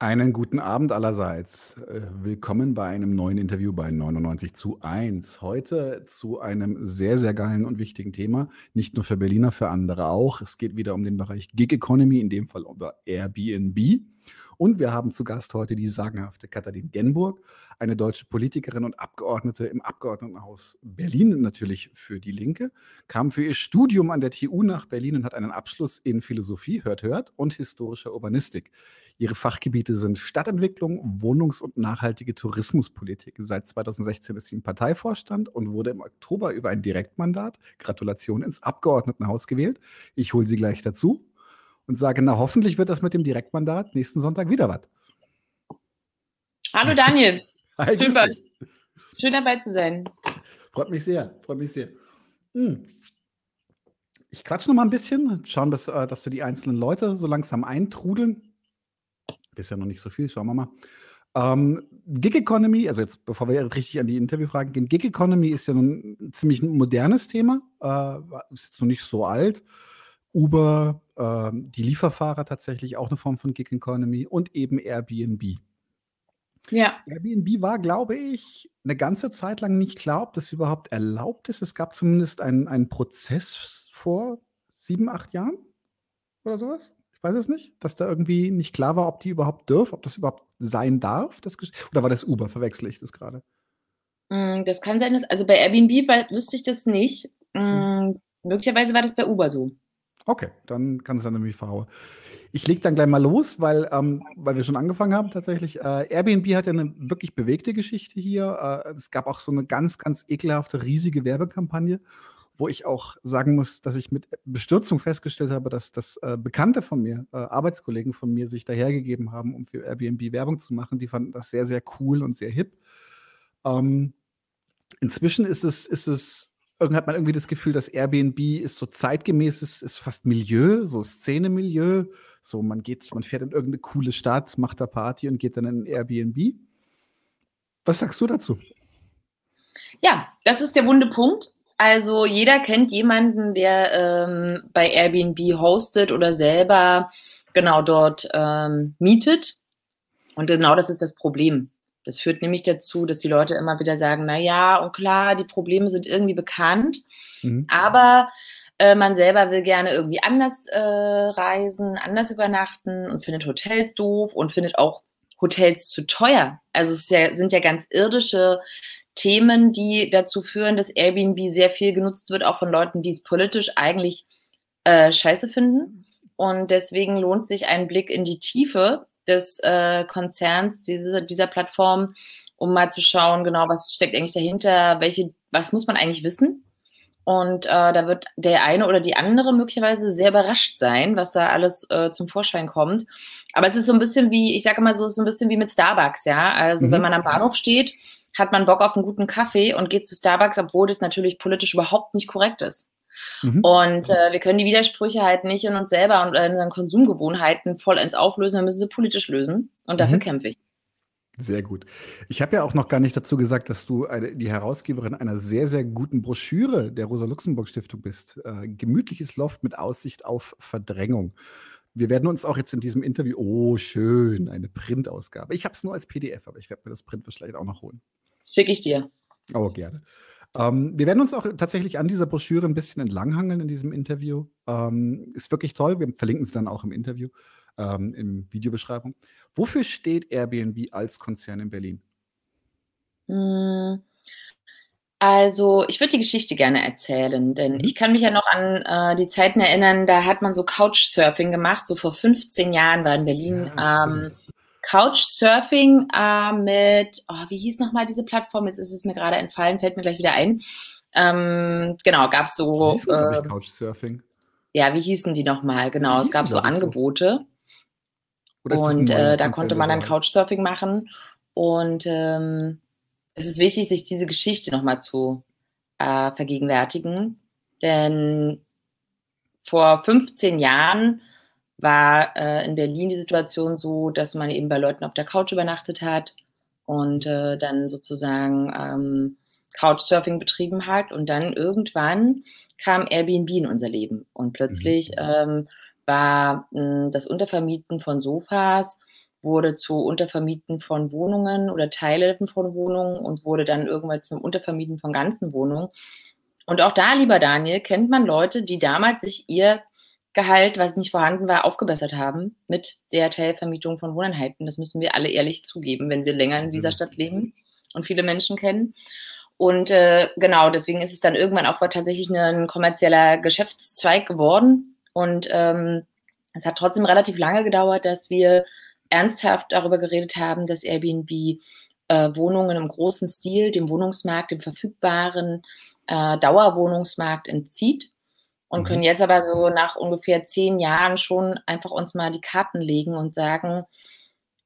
Einen guten Abend allerseits. Äh, willkommen bei einem neuen Interview bei 99 zu 1. Heute zu einem sehr, sehr geilen und wichtigen Thema. Nicht nur für Berliner, für andere auch. Es geht wieder um den Bereich Gig Economy, in dem Fall über Airbnb. Und wir haben zu Gast heute die sagenhafte Katharin Genburg, eine deutsche Politikerin und Abgeordnete im Abgeordnetenhaus Berlin, natürlich für die Linke, kam für ihr Studium an der TU nach Berlin und hat einen Abschluss in Philosophie, hört, hört, und historischer Urbanistik. Ihre Fachgebiete sind Stadtentwicklung, Wohnungs- und nachhaltige Tourismuspolitik. Seit 2016 ist sie im Parteivorstand und wurde im Oktober über ein Direktmandat, Gratulation, ins Abgeordnetenhaus gewählt. Ich hole sie gleich dazu und sage, na hoffentlich wird das mit dem Direktmandat nächsten Sonntag wieder was. Hallo Daniel. Hi, schön, bei, schön, dabei zu sein. Freut mich sehr, freut mich sehr. Hm. Ich quatsche noch mal ein bisschen, schauen, dass, äh, dass du die einzelnen Leute so langsam eintrudeln. Bisher noch nicht so viel, schauen wir mal. Ähm, Gig Economy, also jetzt, bevor wir richtig an die Interviewfragen gehen, Gig Economy ist ja nun ein ziemlich modernes Thema, äh, ist jetzt noch nicht so alt. Uber, äh, die Lieferfahrer tatsächlich auch eine Form von Gig Economy und eben Airbnb. Ja. Airbnb war, glaube ich, eine ganze Zeit lang nicht klar, ob das überhaupt erlaubt ist. Es gab zumindest einen, einen Prozess vor sieben, acht Jahren oder sowas weiß es nicht, dass da irgendwie nicht klar war, ob die überhaupt dürfen, ob das überhaupt sein darf. Das Oder war das Uber? Verwechsel ich das gerade? Mm, das kann sein, dass, also bei Airbnb wüsste ich das nicht. Hm. Möglicherweise war das bei Uber so. Okay, dann kann es dann nämlich verhauen. Ich lege dann gleich mal los, weil, ähm, weil wir schon angefangen haben tatsächlich. Äh, Airbnb hat ja eine wirklich bewegte Geschichte hier. Äh, es gab auch so eine ganz, ganz ekelhafte, riesige Werbekampagne wo ich auch sagen muss, dass ich mit Bestürzung festgestellt habe, dass, dass äh, Bekannte von mir, äh, Arbeitskollegen von mir, sich dahergegeben haben, um für Airbnb Werbung zu machen. Die fanden das sehr, sehr cool und sehr hip. Ähm, inzwischen ist es, ist es, hat man irgendwie das Gefühl, dass Airbnb ist so zeitgemäß, ist, ist fast Milieu, so Szene-Milieu. So, man geht, man fährt in irgendeine coole Stadt, macht da Party und geht dann in ein Airbnb. Was sagst du dazu? Ja, das ist der wunde Punkt. Also jeder kennt jemanden, der ähm, bei Airbnb hostet oder selber genau dort ähm, mietet. Und genau das ist das Problem. Das führt nämlich dazu, dass die Leute immer wieder sagen, na ja, und klar, die Probleme sind irgendwie bekannt, mhm. aber äh, man selber will gerne irgendwie anders äh, reisen, anders übernachten und findet Hotels doof und findet auch Hotels zu teuer. Also es ja, sind ja ganz irdische Themen, die dazu führen, dass Airbnb sehr viel genutzt wird, auch von Leuten, die es politisch eigentlich äh, scheiße finden. Und deswegen lohnt sich ein Blick in die Tiefe des äh, Konzerns, diese, dieser Plattform, um mal zu schauen, genau, was steckt eigentlich dahinter, welche, was muss man eigentlich wissen. Und äh, da wird der eine oder die andere möglicherweise sehr überrascht sein, was da alles äh, zum Vorschein kommt. Aber es ist so ein bisschen wie, ich sage immer so, so ein bisschen wie mit Starbucks, ja. Also mhm. wenn man am Bahnhof steht hat man Bock auf einen guten Kaffee und geht zu Starbucks, obwohl das natürlich politisch überhaupt nicht korrekt ist. Mhm. Und äh, wir können die Widersprüche halt nicht in uns selber und in unseren Konsumgewohnheiten vollends auflösen, wir müssen sie politisch lösen. Und dafür mhm. kämpfe ich. Sehr gut. Ich habe ja auch noch gar nicht dazu gesagt, dass du eine, die Herausgeberin einer sehr, sehr guten Broschüre der Rosa-Luxemburg-Stiftung bist. Äh, gemütliches Loft mit Aussicht auf Verdrängung. Wir werden uns auch jetzt in diesem Interview, oh schön, eine Printausgabe. Ich habe es nur als PDF, aber ich werde mir das Print vielleicht auch noch holen. Schicke ich dir. Oh, gerne. Ähm, wir werden uns auch tatsächlich an dieser Broschüre ein bisschen entlanghangeln in diesem Interview. Ähm, ist wirklich toll. Wir verlinken es dann auch im Interview, ähm, in Videobeschreibung. Wofür steht Airbnb als Konzern in Berlin? Hm. Also, ich würde die Geschichte gerne erzählen, denn mhm. ich kann mich ja noch an äh, die Zeiten erinnern, da hat man so Couchsurfing gemacht. So vor 15 Jahren war in Berlin ja, Couchsurfing äh, mit, oh, wie hieß nochmal diese Plattform? Jetzt ist es mir gerade entfallen, fällt mir gleich wieder ein. Ähm, genau, gab es so. Wie hieß äh, Couchsurfing? Ja, wie hießen die nochmal? Genau, es gab so Angebote. So? Und äh, da konnte man dann Couchsurfing machen. Und ähm, es ist wichtig, sich diese Geschichte nochmal zu äh, vergegenwärtigen. Denn vor 15 Jahren war äh, in Berlin die Situation so, dass man eben bei Leuten auf der Couch übernachtet hat und äh, dann sozusagen ähm, Couchsurfing betrieben hat. Und dann irgendwann kam Airbnb in unser Leben. Und plötzlich mhm. ähm, war mh, hm, das Untervermieten von Sofas wurde zu Untervermieten von Wohnungen oder Teile von Wohnungen und wurde dann irgendwann zum Untervermieten von ganzen Wohnungen. Und auch da, lieber Daniel, kennt man Leute, die damals sich ihr Gehalt, was nicht vorhanden war, aufgebessert haben mit der Teilvermietung von Wohneinheiten. Das müssen wir alle ehrlich zugeben, wenn wir länger in dieser mhm. Stadt leben und viele Menschen kennen. Und äh, genau, deswegen ist es dann irgendwann auch tatsächlich ein kommerzieller Geschäftszweig geworden. Und ähm, es hat trotzdem relativ lange gedauert, dass wir ernsthaft darüber geredet haben, dass Airbnb äh, Wohnungen im großen Stil dem Wohnungsmarkt, dem verfügbaren äh, Dauerwohnungsmarkt entzieht und mhm. können jetzt aber so nach ungefähr zehn Jahren schon einfach uns mal die Karten legen und sagen,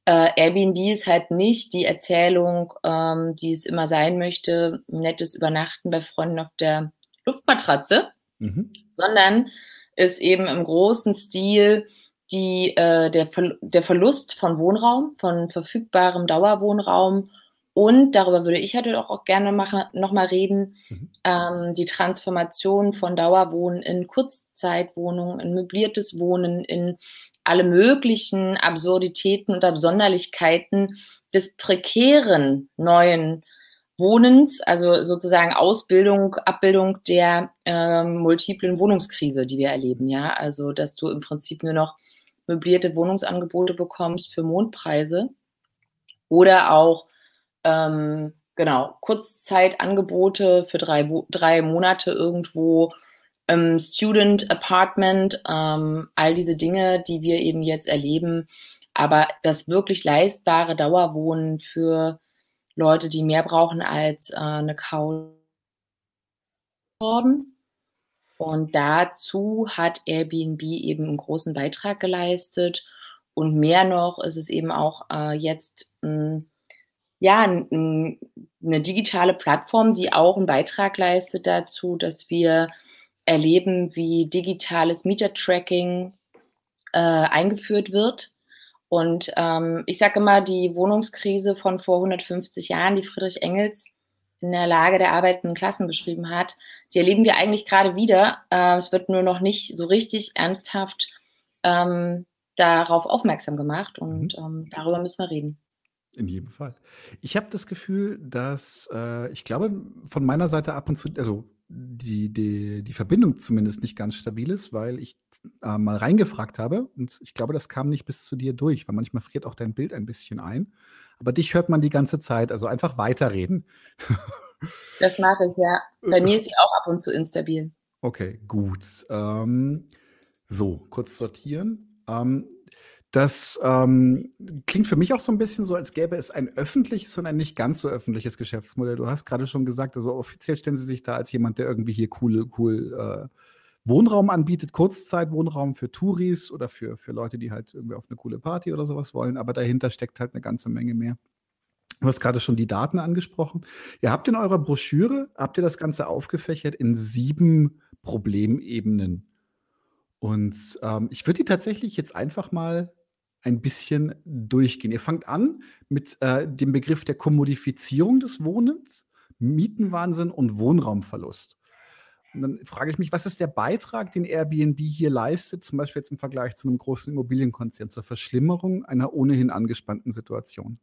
äh, Airbnb ist halt nicht die Erzählung, ähm, die es immer sein möchte, nettes Übernachten bei Freunden auf der Luftmatratze, mhm. sondern ist eben im großen Stil die, äh, der, Ver der Verlust von Wohnraum, von verfügbarem Dauerwohnraum und darüber würde ich halt auch gerne nochmal reden, mhm. ähm, die Transformation von Dauerwohnen in Kurzzeitwohnungen, in möbliertes Wohnen, in alle möglichen Absurditäten und Absonderlichkeiten des prekären neuen Wohnens, also sozusagen Ausbildung, Abbildung der ähm, multiplen Wohnungskrise, die wir erleben, ja. Also, dass du im Prinzip nur noch möblierte Wohnungsangebote bekommst für Mondpreise oder auch ähm, genau Kurzzeitangebote für drei, drei Monate irgendwo, ähm, Student Apartment, ähm, all diese Dinge, die wir eben jetzt erleben. Aber das wirklich leistbare Dauerwohnen für Leute, die mehr brauchen als äh, eine Couch. Und dazu hat Airbnb eben einen großen Beitrag geleistet. Und mehr noch ist es eben auch äh, jetzt mh, ja, eine digitale Plattform, die auch einen Beitrag leistet dazu, dass wir erleben, wie digitales Mietertracking äh, eingeführt wird. Und ähm, ich sage immer, die Wohnungskrise von vor 150 Jahren, die Friedrich Engels in der Lage der arbeitenden Klassen beschrieben hat, die erleben wir eigentlich gerade wieder. Äh, es wird nur noch nicht so richtig ernsthaft ähm, darauf aufmerksam gemacht und mhm. ähm, darüber müssen wir reden. In jedem Fall. Ich habe das Gefühl, dass äh, ich glaube, von meiner Seite ab und zu, also die, die, die Verbindung zumindest nicht ganz stabil ist, weil ich äh, mal reingefragt habe und ich glaube, das kam nicht bis zu dir durch, weil manchmal friert auch dein Bild ein bisschen ein. Aber dich hört man die ganze Zeit, also einfach weiterreden. Das mache ich, ja. Bei mir ist sie auch ab und zu instabil. Okay, gut. Ähm, so, kurz sortieren. Ähm, das ähm, klingt für mich auch so ein bisschen so, als gäbe es ein öffentliches und ein nicht ganz so öffentliches Geschäftsmodell. Du hast gerade schon gesagt, also offiziell stellen Sie sich da als jemand, der irgendwie hier cool, cool äh, Wohnraum anbietet, Kurzzeitwohnraum für Touris oder für, für Leute, die halt irgendwie auf eine coole Party oder sowas wollen. Aber dahinter steckt halt eine ganze Menge mehr. Du hast gerade schon die Daten angesprochen. Ihr habt in eurer Broschüre, habt ihr das Ganze aufgefächert in sieben Problemebenen. Und ähm, ich würde die tatsächlich jetzt einfach mal ein bisschen durchgehen. Ihr fangt an mit äh, dem Begriff der Kommodifizierung des Wohnens, Mietenwahnsinn und Wohnraumverlust. Und dann frage ich mich, was ist der Beitrag, den Airbnb hier leistet, zum Beispiel jetzt im Vergleich zu einem großen Immobilienkonzern, zur Verschlimmerung einer ohnehin angespannten Situation?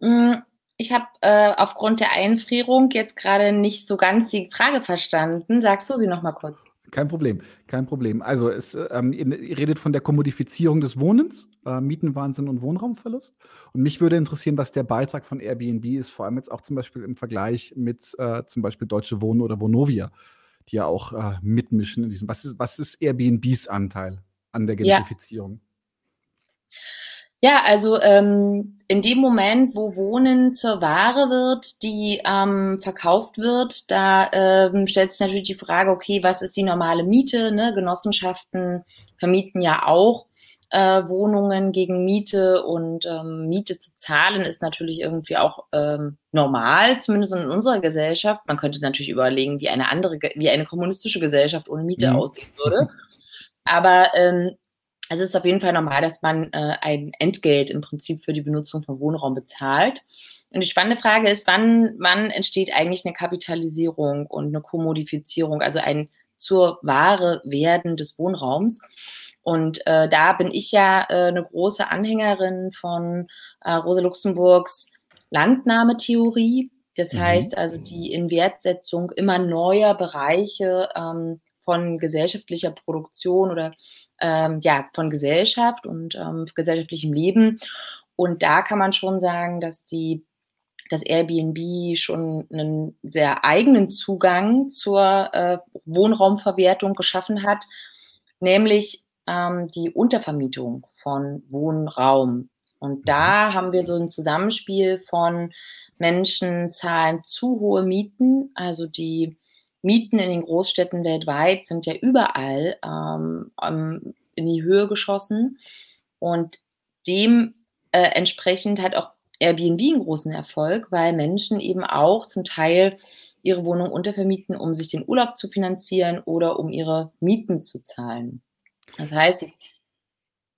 Mm, ich habe äh, aufgrund der Einfrierung jetzt gerade nicht so ganz die Frage verstanden. Sagst du sie noch mal kurz? Kein Problem, kein Problem. Also es, ähm, ihr redet von der Kommodifizierung des Wohnens, äh, Mietenwahnsinn und Wohnraumverlust. Und mich würde interessieren, was der Beitrag von Airbnb ist, vor allem jetzt auch zum Beispiel im Vergleich mit äh, zum Beispiel Deutsche Wohnen oder Vonovia, die ja auch äh, mitmischen in diesem. Was ist, was ist Airbnbs Anteil an der Gentrifizierung? Ja. Ja, also ähm, in dem Moment, wo Wohnen zur Ware wird, die ähm, verkauft wird, da ähm, stellt sich natürlich die Frage, okay, was ist die normale Miete? Ne? Genossenschaften vermieten ja auch äh, Wohnungen gegen Miete und ähm, Miete zu zahlen ist natürlich irgendwie auch ähm, normal, zumindest in unserer Gesellschaft. Man könnte natürlich überlegen, wie eine andere, wie eine kommunistische Gesellschaft ohne Miete mhm. aussehen würde. Aber ähm, also es ist auf jeden Fall normal, dass man äh, ein Entgelt im Prinzip für die Benutzung von Wohnraum bezahlt. Und die spannende Frage ist, wann, wann entsteht eigentlich eine Kapitalisierung und eine Kommodifizierung, also ein zur Ware werden des Wohnraums? Und äh, da bin ich ja äh, eine große Anhängerin von äh, Rosa Luxemburgs Landnahmetheorie. Das mhm. heißt also die Inwertsetzung immer neuer Bereiche ähm, von gesellschaftlicher Produktion oder ähm, ja, von Gesellschaft und ähm, gesellschaftlichem Leben. Und da kann man schon sagen, dass die das Airbnb schon einen sehr eigenen Zugang zur äh, Wohnraumverwertung geschaffen hat, nämlich ähm, die Untervermietung von Wohnraum. Und da mhm. haben wir so ein Zusammenspiel von Menschen zahlen zu hohe Mieten, also die Mieten in den Großstädten weltweit sind ja überall ähm, in die Höhe geschossen und dem äh, entsprechend hat auch Airbnb einen großen Erfolg, weil Menschen eben auch zum Teil ihre Wohnung untervermieten, um sich den Urlaub zu finanzieren oder um ihre Mieten zu zahlen. Das heißt,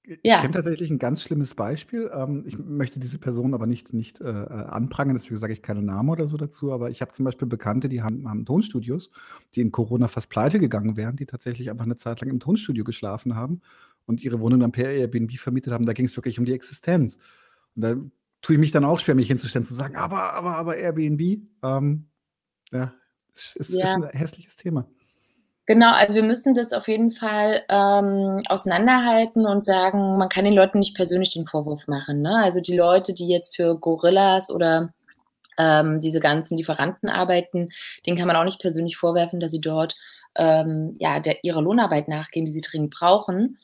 ich ja. kenne tatsächlich ein ganz schlimmes Beispiel. Ähm, ich möchte diese Person aber nicht, nicht äh, anprangern, deswegen sage ich keinen Namen oder so dazu. Aber ich habe zum Beispiel Bekannte, die haben, haben, Tonstudios, die in Corona fast pleite gegangen wären, die tatsächlich einfach eine Zeit lang im Tonstudio geschlafen haben und ihre Wohnung dann per Airbnb vermietet haben. Da ging es wirklich um die Existenz. Und da tue ich mich dann auch schwer, mich hinzustellen, zu sagen, aber, aber, aber Airbnb, ähm, ja, ist, ja. ist ein hässliches Thema. Genau, also wir müssen das auf jeden Fall ähm, auseinanderhalten und sagen, man kann den Leuten nicht persönlich den Vorwurf machen. Ne? Also die Leute, die jetzt für Gorillas oder ähm, diese ganzen Lieferanten arbeiten, denen kann man auch nicht persönlich vorwerfen, dass sie dort ähm, ja der, ihrer Lohnarbeit nachgehen, die sie dringend brauchen.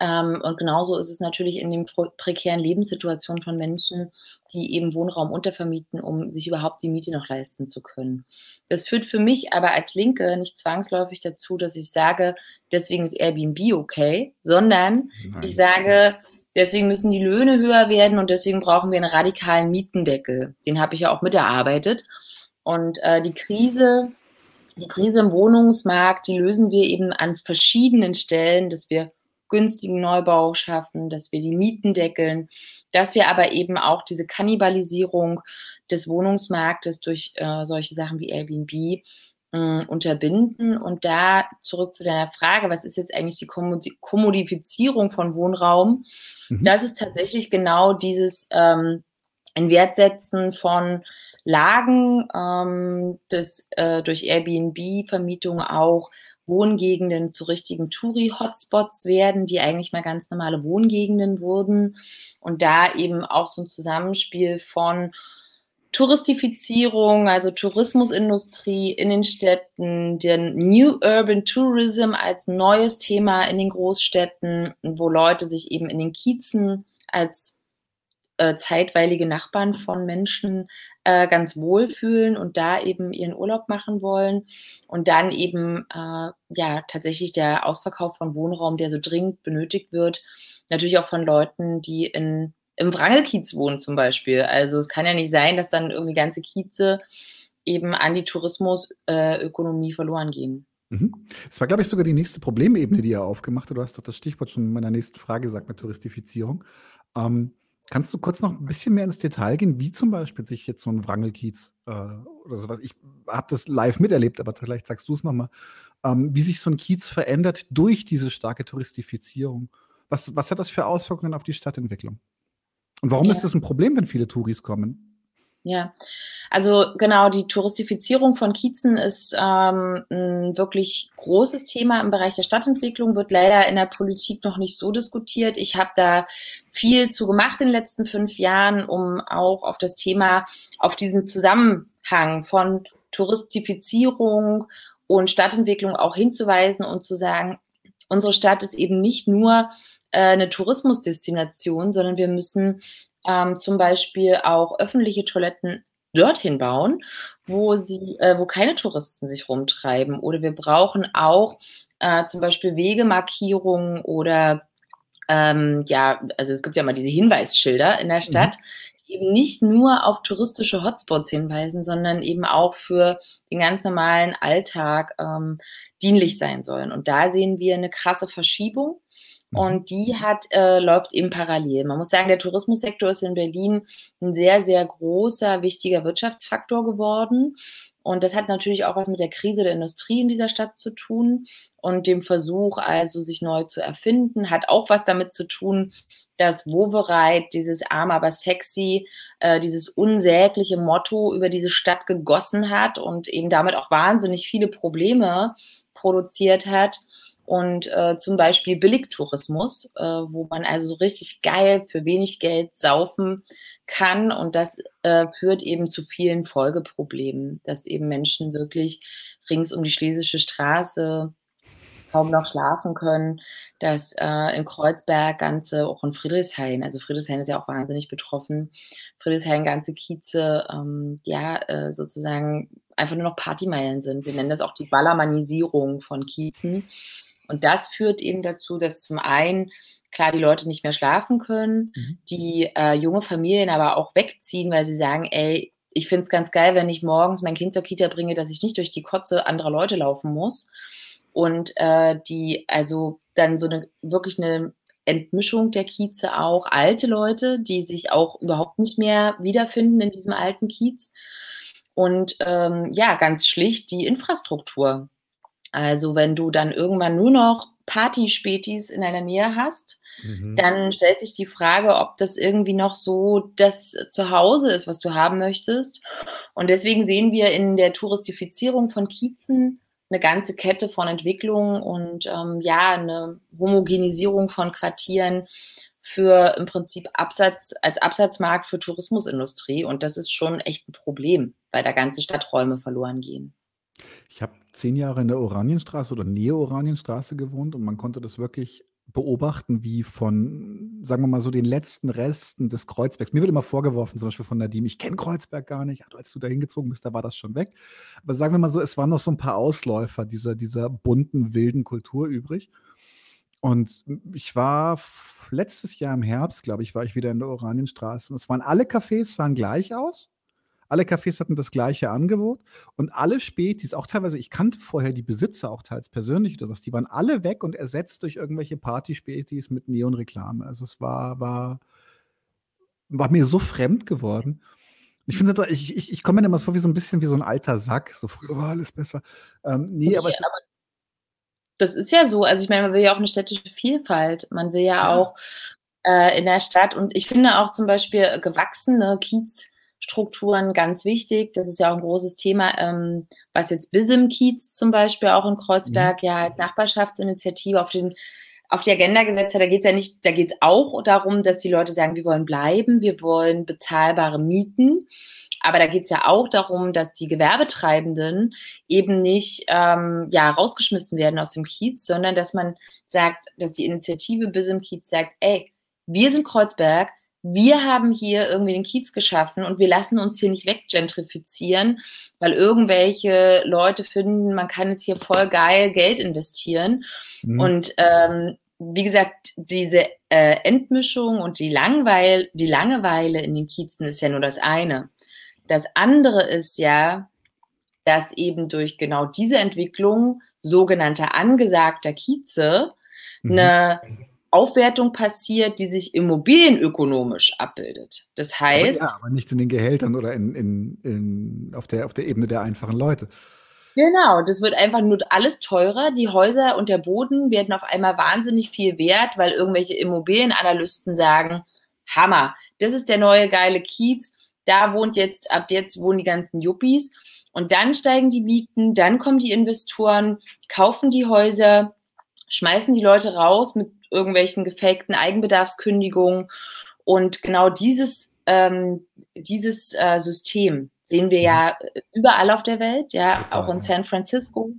Ähm, und genauso ist es natürlich in den prekären Lebenssituationen von Menschen, die eben Wohnraum untervermieten, um sich überhaupt die Miete noch leisten zu können. Das führt für mich aber als Linke nicht zwangsläufig dazu, dass ich sage, deswegen ist Airbnb okay, sondern Nein. ich sage, deswegen müssen die Löhne höher werden und deswegen brauchen wir einen radikalen Mietendeckel. Den habe ich ja auch miterarbeitet. Und äh, die Krise, die Krise im Wohnungsmarkt, die lösen wir eben an verschiedenen Stellen, dass wir günstigen Neubau schaffen, dass wir die Mieten deckeln, dass wir aber eben auch diese Kannibalisierung des Wohnungsmarktes durch äh, solche Sachen wie Airbnb äh, unterbinden. Und da zurück zu deiner Frage, was ist jetzt eigentlich die Kommodifizierung von Wohnraum? Mhm. Das ist tatsächlich genau dieses ähm, Inwertsetzen von Lagen, ähm, das äh, durch Airbnb-Vermietung auch Wohngegenden zu richtigen Touri-Hotspots werden, die eigentlich mal ganz normale Wohngegenden wurden. Und da eben auch so ein Zusammenspiel von Touristifizierung, also Tourismusindustrie in den Städten, der New Urban Tourism als neues Thema in den Großstädten, wo Leute sich eben in den Kiezen als äh, zeitweilige Nachbarn von Menschen äh, ganz wohl fühlen und da eben ihren Urlaub machen wollen. Und dann eben äh, ja tatsächlich der Ausverkauf von Wohnraum, der so dringend benötigt wird, natürlich auch von Leuten, die in, im Wrangelkiez wohnen zum Beispiel. Also es kann ja nicht sein, dass dann irgendwie ganze Kieze eben an die Tourismusökonomie äh, verloren gehen. Mhm. Das war, glaube ich, sogar die nächste Problemebene, die er aufgemacht hat. Du hast doch das Stichwort schon in meiner nächsten Frage gesagt mit Touristifizierung. Ähm, Kannst du kurz noch ein bisschen mehr ins Detail gehen, wie zum Beispiel sich jetzt so ein Wrangelkiez äh, oder sowas, ich habe das live miterlebt, aber vielleicht sagst du es nochmal, ähm, wie sich so ein Kiez verändert durch diese starke Touristifizierung. Was, was hat das für Auswirkungen auf die Stadtentwicklung? Und warum ja. ist das ein Problem, wenn viele Touris kommen? Ja, also genau, die Touristifizierung von Kiezen ist ähm, ein wirklich großes Thema im Bereich der Stadtentwicklung, wird leider in der Politik noch nicht so diskutiert. Ich habe da viel zu gemacht in den letzten fünf Jahren, um auch auf das Thema, auf diesen Zusammenhang von Touristifizierung und Stadtentwicklung auch hinzuweisen und zu sagen, unsere Stadt ist eben nicht nur äh, eine Tourismusdestination, sondern wir müssen ähm, zum Beispiel auch öffentliche Toiletten dorthin bauen, wo sie, äh, wo keine Touristen sich rumtreiben. Oder wir brauchen auch äh, zum Beispiel Wegemarkierungen oder ähm, ja, also es gibt ja mal diese Hinweisschilder in der Stadt, mhm. die eben nicht nur auf touristische Hotspots hinweisen, sondern eben auch für den ganz normalen Alltag ähm, dienlich sein sollen. Und da sehen wir eine krasse Verschiebung. Und die hat, äh, läuft eben parallel. Man muss sagen, der Tourismussektor ist in Berlin ein sehr, sehr großer, wichtiger Wirtschaftsfaktor geworden. Und das hat natürlich auch was mit der Krise der Industrie in dieser Stadt zu tun und dem Versuch, also sich neu zu erfinden, hat auch was damit zu tun, dass Wovereit dieses arm aber sexy, äh, dieses unsägliche Motto über diese Stadt gegossen hat und eben damit auch wahnsinnig viele Probleme produziert hat und äh, zum Beispiel Billigtourismus, äh, wo man also so richtig geil für wenig Geld saufen kann und das äh, führt eben zu vielen Folgeproblemen, dass eben Menschen wirklich rings um die Schlesische Straße kaum noch schlafen können, dass äh, in Kreuzberg ganze, auch in Friedrichshain, also Friedrichshain ist ja auch wahnsinnig betroffen, Friedrichshain ganze Kieze, ähm, ja, äh, sozusagen einfach nur noch Partymeilen sind. Wir nennen das auch die Ballermanisierung von Kiezen. Und das führt eben dazu, dass zum einen klar die Leute nicht mehr schlafen können, mhm. die äh, junge Familien aber auch wegziehen, weil sie sagen, ey, ich finde es ganz geil, wenn ich morgens mein Kind zur Kita bringe, dass ich nicht durch die Kotze anderer Leute laufen muss. Und äh, die, also dann so eine wirklich eine Entmischung der Kieze auch, alte Leute, die sich auch überhaupt nicht mehr wiederfinden in diesem alten Kiez. Und ähm, ja, ganz schlicht die Infrastruktur. Also wenn du dann irgendwann nur noch Partyspätis in deiner Nähe hast, mhm. dann stellt sich die Frage, ob das irgendwie noch so das Zuhause ist, was du haben möchtest. Und deswegen sehen wir in der Touristifizierung von Kiezen eine ganze Kette von Entwicklungen und ähm, ja, eine Homogenisierung von Quartieren für im Prinzip Absatz, als Absatzmarkt für Tourismusindustrie. Und das ist schon echt ein Problem, weil da ganze Stadträume verloren gehen. Ich habe zehn Jahre in der Oranienstraße oder Nähe-Oranienstraße gewohnt und man konnte das wirklich beobachten, wie von, sagen wir mal so, den letzten Resten des Kreuzbergs. Mir wird immer vorgeworfen, zum Beispiel von Nadim, ich kenne Kreuzberg gar nicht. Also, als du da hingezogen bist, da war das schon weg. Aber sagen wir mal so, es waren noch so ein paar Ausläufer dieser, dieser bunten, wilden Kultur übrig. Und ich war letztes Jahr im Herbst, glaube ich, war ich wieder in der Oranienstraße. Und es waren alle Cafés, sahen gleich aus. Alle Cafés hatten das gleiche Angebot und alle Spätis, auch teilweise, ich kannte vorher die Besitzer auch teils persönlich oder was, die waren alle weg und ersetzt durch irgendwelche Party-Spätis mit Neonreklame. Also es war, war, war mir so fremd geworden. Ich finde, ich, ich, ich komme mir immer so vor wie so ein bisschen wie so ein alter Sack. So früher war alles besser. Ähm, nee, aber, es ist, das ist ja so. Also ich meine, man will ja auch eine städtische Vielfalt. Man will ja, ja. auch äh, in der Stadt und ich finde auch zum Beispiel gewachsene Kiez Strukturen ganz wichtig. Das ist ja auch ein großes Thema, ähm, was jetzt Bism Kiez zum Beispiel auch in Kreuzberg mhm. ja als Nachbarschaftsinitiative auf den auf die Agenda gesetzt hat, da geht es ja nicht, da geht es auch darum, dass die Leute sagen, wir wollen bleiben, wir wollen bezahlbare Mieten. Aber da geht es ja auch darum, dass die Gewerbetreibenden eben nicht ähm, ja, rausgeschmissen werden aus dem Kiez, sondern dass man sagt, dass die Initiative Bism Kiez sagt, ey, wir sind Kreuzberg, wir haben hier irgendwie den Kiez geschaffen und wir lassen uns hier nicht weggentrifizieren, weil irgendwelche Leute finden, man kann jetzt hier voll geil Geld investieren. Mhm. Und ähm, wie gesagt, diese äh, Entmischung und die, Langweil die Langeweile in den Kiezen ist ja nur das eine. Das andere ist ja, dass eben durch genau diese Entwicklung sogenannter angesagter Kieze mhm. eine Aufwertung passiert, die sich immobilienökonomisch abbildet. Das heißt. Aber, ja, aber nicht in den Gehältern oder in, in, in, auf, der, auf der Ebene der einfachen Leute. Genau, das wird einfach nur alles teurer. Die Häuser und der Boden werden auf einmal wahnsinnig viel wert, weil irgendwelche Immobilienanalysten sagen, Hammer, das ist der neue geile Kiez, da wohnt jetzt, ab jetzt wohnen die ganzen Yuppies. Und dann steigen die Mieten, dann kommen die Investoren, kaufen die Häuser, schmeißen die Leute raus mit irgendwelchen gefakten Eigenbedarfskündigungen. Und genau dieses, ähm, dieses äh, System sehen wir ja mhm. überall auf der Welt, ja, auch in San Francisco,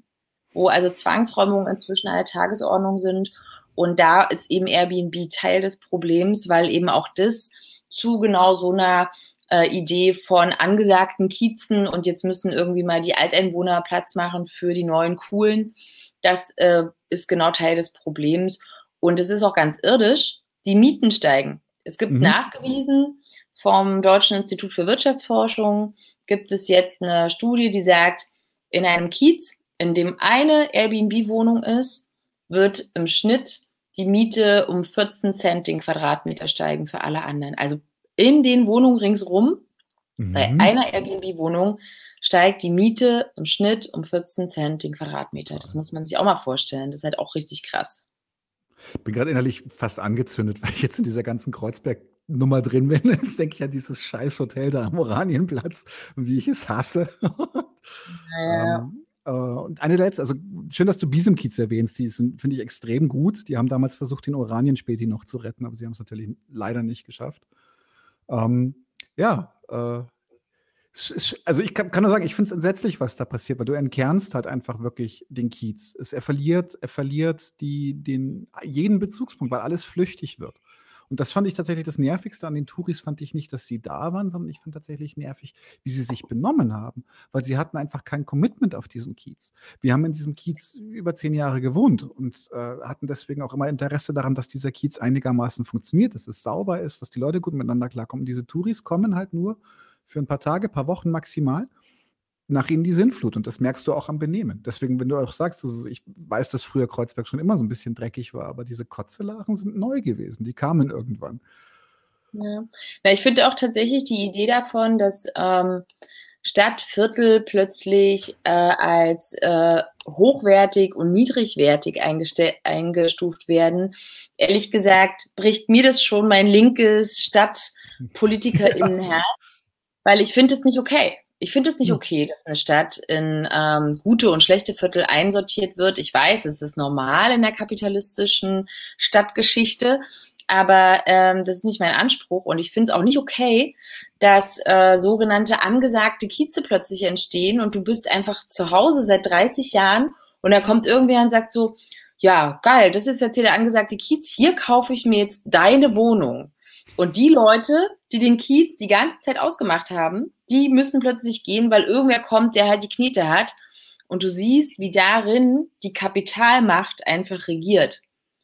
wo also Zwangsräumungen inzwischen an der Tagesordnung sind. Und da ist eben Airbnb Teil des Problems, weil eben auch das zu genau so einer äh, Idee von angesagten Kiezen und jetzt müssen irgendwie mal die Alteinwohner Platz machen für die neuen Coolen. Das äh, ist genau Teil des Problems. Und es ist auch ganz irdisch, die Mieten steigen. Es gibt mhm. nachgewiesen vom Deutschen Institut für Wirtschaftsforschung, gibt es jetzt eine Studie, die sagt, in einem Kiez, in dem eine Airbnb-Wohnung ist, wird im Schnitt die Miete um 14 Cent den Quadratmeter steigen für alle anderen. Also in den Wohnungen ringsrum, mhm. bei einer Airbnb-Wohnung, steigt die Miete im Schnitt um 14 Cent den Quadratmeter. Das muss man sich auch mal vorstellen. Das ist halt auch richtig krass. Ich bin gerade innerlich fast angezündet, weil ich jetzt in dieser ganzen Kreuzberg-Nummer drin bin. Jetzt denke ich an dieses scheiß Hotel da am Oranienplatz und wie ich es hasse. Naja. ähm, äh, und eine letzte, also schön, dass du Bisemkiez erwähnst, die sind, finde ich, extrem gut. Die haben damals versucht, den Oranienspäti noch zu retten, aber sie haben es natürlich leider nicht geschafft. Ähm, ja, äh, also ich kann, nur sagen, ich finde es entsetzlich, was da passiert, weil du entkernst halt einfach wirklich den Kiez. Es, er verliert, er verliert die, den, jeden Bezugspunkt, weil alles flüchtig wird. Und das fand ich tatsächlich das Nervigste an den Touris, fand ich nicht, dass sie da waren, sondern ich fand tatsächlich nervig, wie sie sich benommen haben, weil sie hatten einfach kein Commitment auf diesen Kiez. Wir haben in diesem Kiez über zehn Jahre gewohnt und äh, hatten deswegen auch immer Interesse daran, dass dieser Kiez einigermaßen funktioniert, dass es sauber ist, dass die Leute gut miteinander klarkommen. Diese Touris kommen halt nur für ein paar Tage, paar Wochen maximal nach ihnen die Sinnflut. Und das merkst du auch am Benehmen. Deswegen, wenn du auch sagst, also ich weiß, dass früher Kreuzberg schon immer so ein bisschen dreckig war, aber diese Kotzelachen sind neu gewesen. Die kamen irgendwann. Ja, Na, ich finde auch tatsächlich die Idee davon, dass ähm, Stadtviertel plötzlich äh, als äh, hochwertig und niedrigwertig eingestuft werden. Ehrlich gesagt, bricht mir das schon mein linkes Stadtpolitikerinnenherz, weil ich finde es nicht okay. Ich finde es nicht hm. okay, dass eine Stadt in ähm, gute und schlechte Viertel einsortiert wird. Ich weiß, es ist normal in der kapitalistischen Stadtgeschichte, aber ähm, das ist nicht mein Anspruch und ich finde es auch nicht okay, dass äh, sogenannte angesagte Kieze plötzlich entstehen und du bist einfach zu Hause seit 30 Jahren und da kommt irgendwer und sagt so, ja, geil, das ist jetzt hier der angesagte Kiez, hier kaufe ich mir jetzt deine Wohnung. Und die Leute, die den Kiez die ganze Zeit ausgemacht haben, die müssen plötzlich gehen, weil irgendwer kommt, der halt die Knete hat. Und du siehst, wie darin die Kapitalmacht einfach regiert.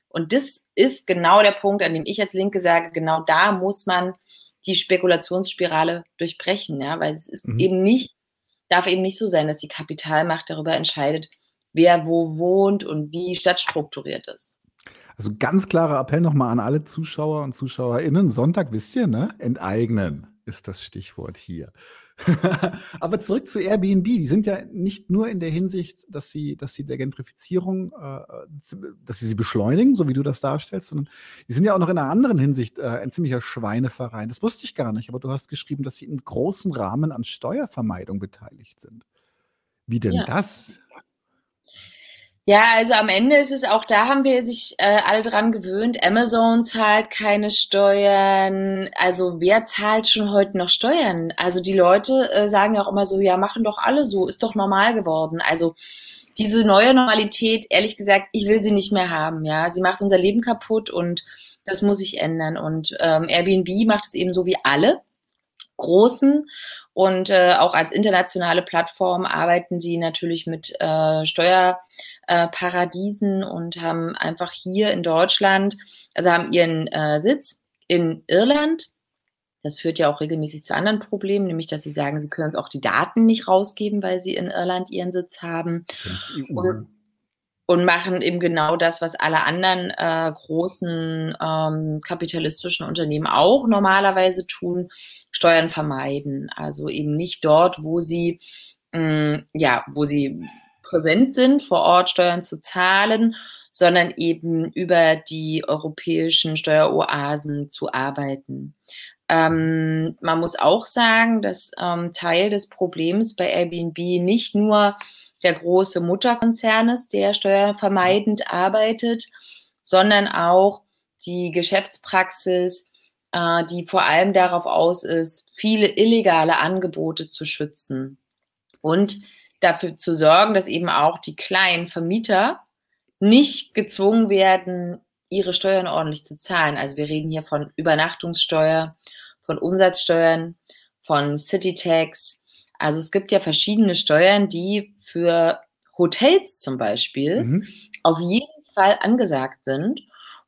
Und das ist genau der Punkt, an dem ich als Linke sage, genau da muss man die Spekulationsspirale durchbrechen, ja, weil es ist mhm. eben nicht, darf eben nicht so sein, dass die Kapitalmacht darüber entscheidet, wer wo wohnt und wie Stadt strukturiert ist. Also ganz klarer Appell nochmal an alle Zuschauer und ZuschauerInnen. Sonntag, wisst ihr, ne? Enteignen ist das Stichwort hier. Aber zurück zu Airbnb. Die sind ja nicht nur in der Hinsicht, dass sie, dass sie der Gentrifizierung, äh, dass sie sie beschleunigen, so wie du das darstellst, sondern die sind ja auch noch in einer anderen Hinsicht äh, ein ziemlicher Schweineverein. Das wusste ich gar nicht, aber du hast geschrieben, dass sie im großen Rahmen an Steuervermeidung beteiligt sind. Wie denn ja. das? Ja, also am Ende ist es auch, da haben wir sich äh, alle dran gewöhnt. Amazon zahlt keine Steuern. Also wer zahlt schon heute noch Steuern? Also die Leute äh, sagen ja auch immer so, ja, machen doch alle so, ist doch normal geworden. Also diese neue Normalität, ehrlich gesagt, ich will sie nicht mehr haben. Ja, sie macht unser Leben kaputt und das muss sich ändern. Und ähm, Airbnb macht es eben so wie alle großen und äh, auch als internationale Plattform arbeiten sie natürlich mit äh, Steuerparadiesen und haben einfach hier in Deutschland, also haben ihren äh, Sitz in Irland. Das führt ja auch regelmäßig zu anderen Problemen, nämlich dass sie sagen, sie können uns auch die Daten nicht rausgeben, weil sie in Irland ihren Sitz haben. Das ist EU. Und, und machen eben genau das, was alle anderen äh, großen ähm, kapitalistischen Unternehmen auch normalerweise tun, Steuern vermeiden. Also eben nicht dort, wo sie mh, ja, wo sie präsent sind, vor Ort Steuern zu zahlen, sondern eben über die europäischen Steueroasen zu arbeiten. Ähm, man muss auch sagen, dass ähm, Teil des Problems bei Airbnb nicht nur der große Mutterkonzern ist, der steuervermeidend arbeitet, sondern auch die Geschäftspraxis, äh, die vor allem darauf aus ist, viele illegale Angebote zu schützen und dafür zu sorgen, dass eben auch die kleinen Vermieter nicht gezwungen werden, ihre Steuern ordentlich zu zahlen. Also wir reden hier von Übernachtungssteuer, von Umsatzsteuern, von City Tax, also es gibt ja verschiedene Steuern, die für Hotels zum Beispiel mhm. auf jeden Fall angesagt sind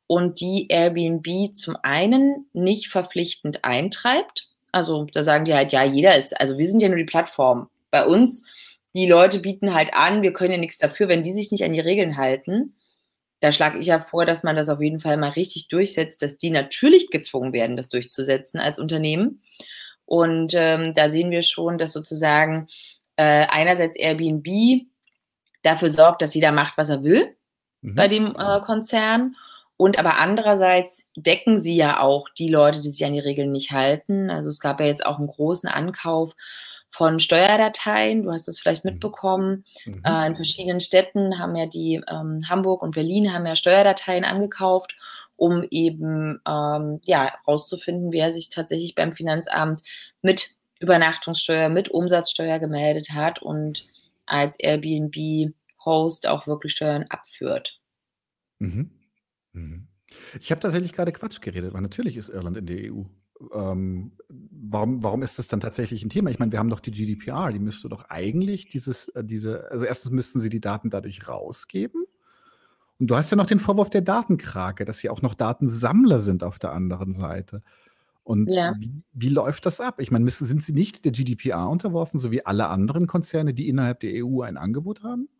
und die Airbnb zum einen nicht verpflichtend eintreibt. Also da sagen die halt, ja, jeder ist, also wir sind ja nur die Plattform. Bei uns, die Leute bieten halt an, wir können ja nichts dafür, wenn die sich nicht an die Regeln halten. da schlage ich ja vor, dass man das auf jeden Fall mal richtig durchsetzt, dass die natürlich gezwungen werden, das durchzusetzen als Unternehmen. Und ähm, da sehen wir schon, dass sozusagen äh, einerseits Airbnb dafür sorgt, dass jeder macht, was er will mhm. bei dem äh, Konzern. Und aber andererseits decken sie ja auch die Leute, die sich an die Regeln nicht halten. Also es gab ja jetzt auch einen großen Ankauf von Steuerdateien. Du hast es vielleicht mhm. mitbekommen. Mhm. Äh, in verschiedenen Städten haben ja die ähm, Hamburg und Berlin haben ja Steuerdateien angekauft, um eben ähm, ja rauszufinden, wer sich tatsächlich beim Finanzamt mit Übernachtungssteuer, mit Umsatzsteuer gemeldet hat und als Airbnb-Host auch wirklich Steuern abführt. Mhm. Mhm. Ich habe tatsächlich gerade Quatsch geredet, weil natürlich ist Irland in der EU. Ähm, warum, warum ist das dann tatsächlich ein Thema? Ich meine, wir haben doch die GDPR, die müsste doch eigentlich dieses, äh, diese, also erstens müssten sie die Daten dadurch rausgeben. Und du hast ja noch den Vorwurf der Datenkrake, dass sie auch noch Datensammler sind auf der anderen Seite. Und ja. wie, wie, läuft das ab? Ich meine, müssen, sind sie nicht der GDPR unterworfen, so wie alle anderen Konzerne, die innerhalb der EU ein Angebot haben?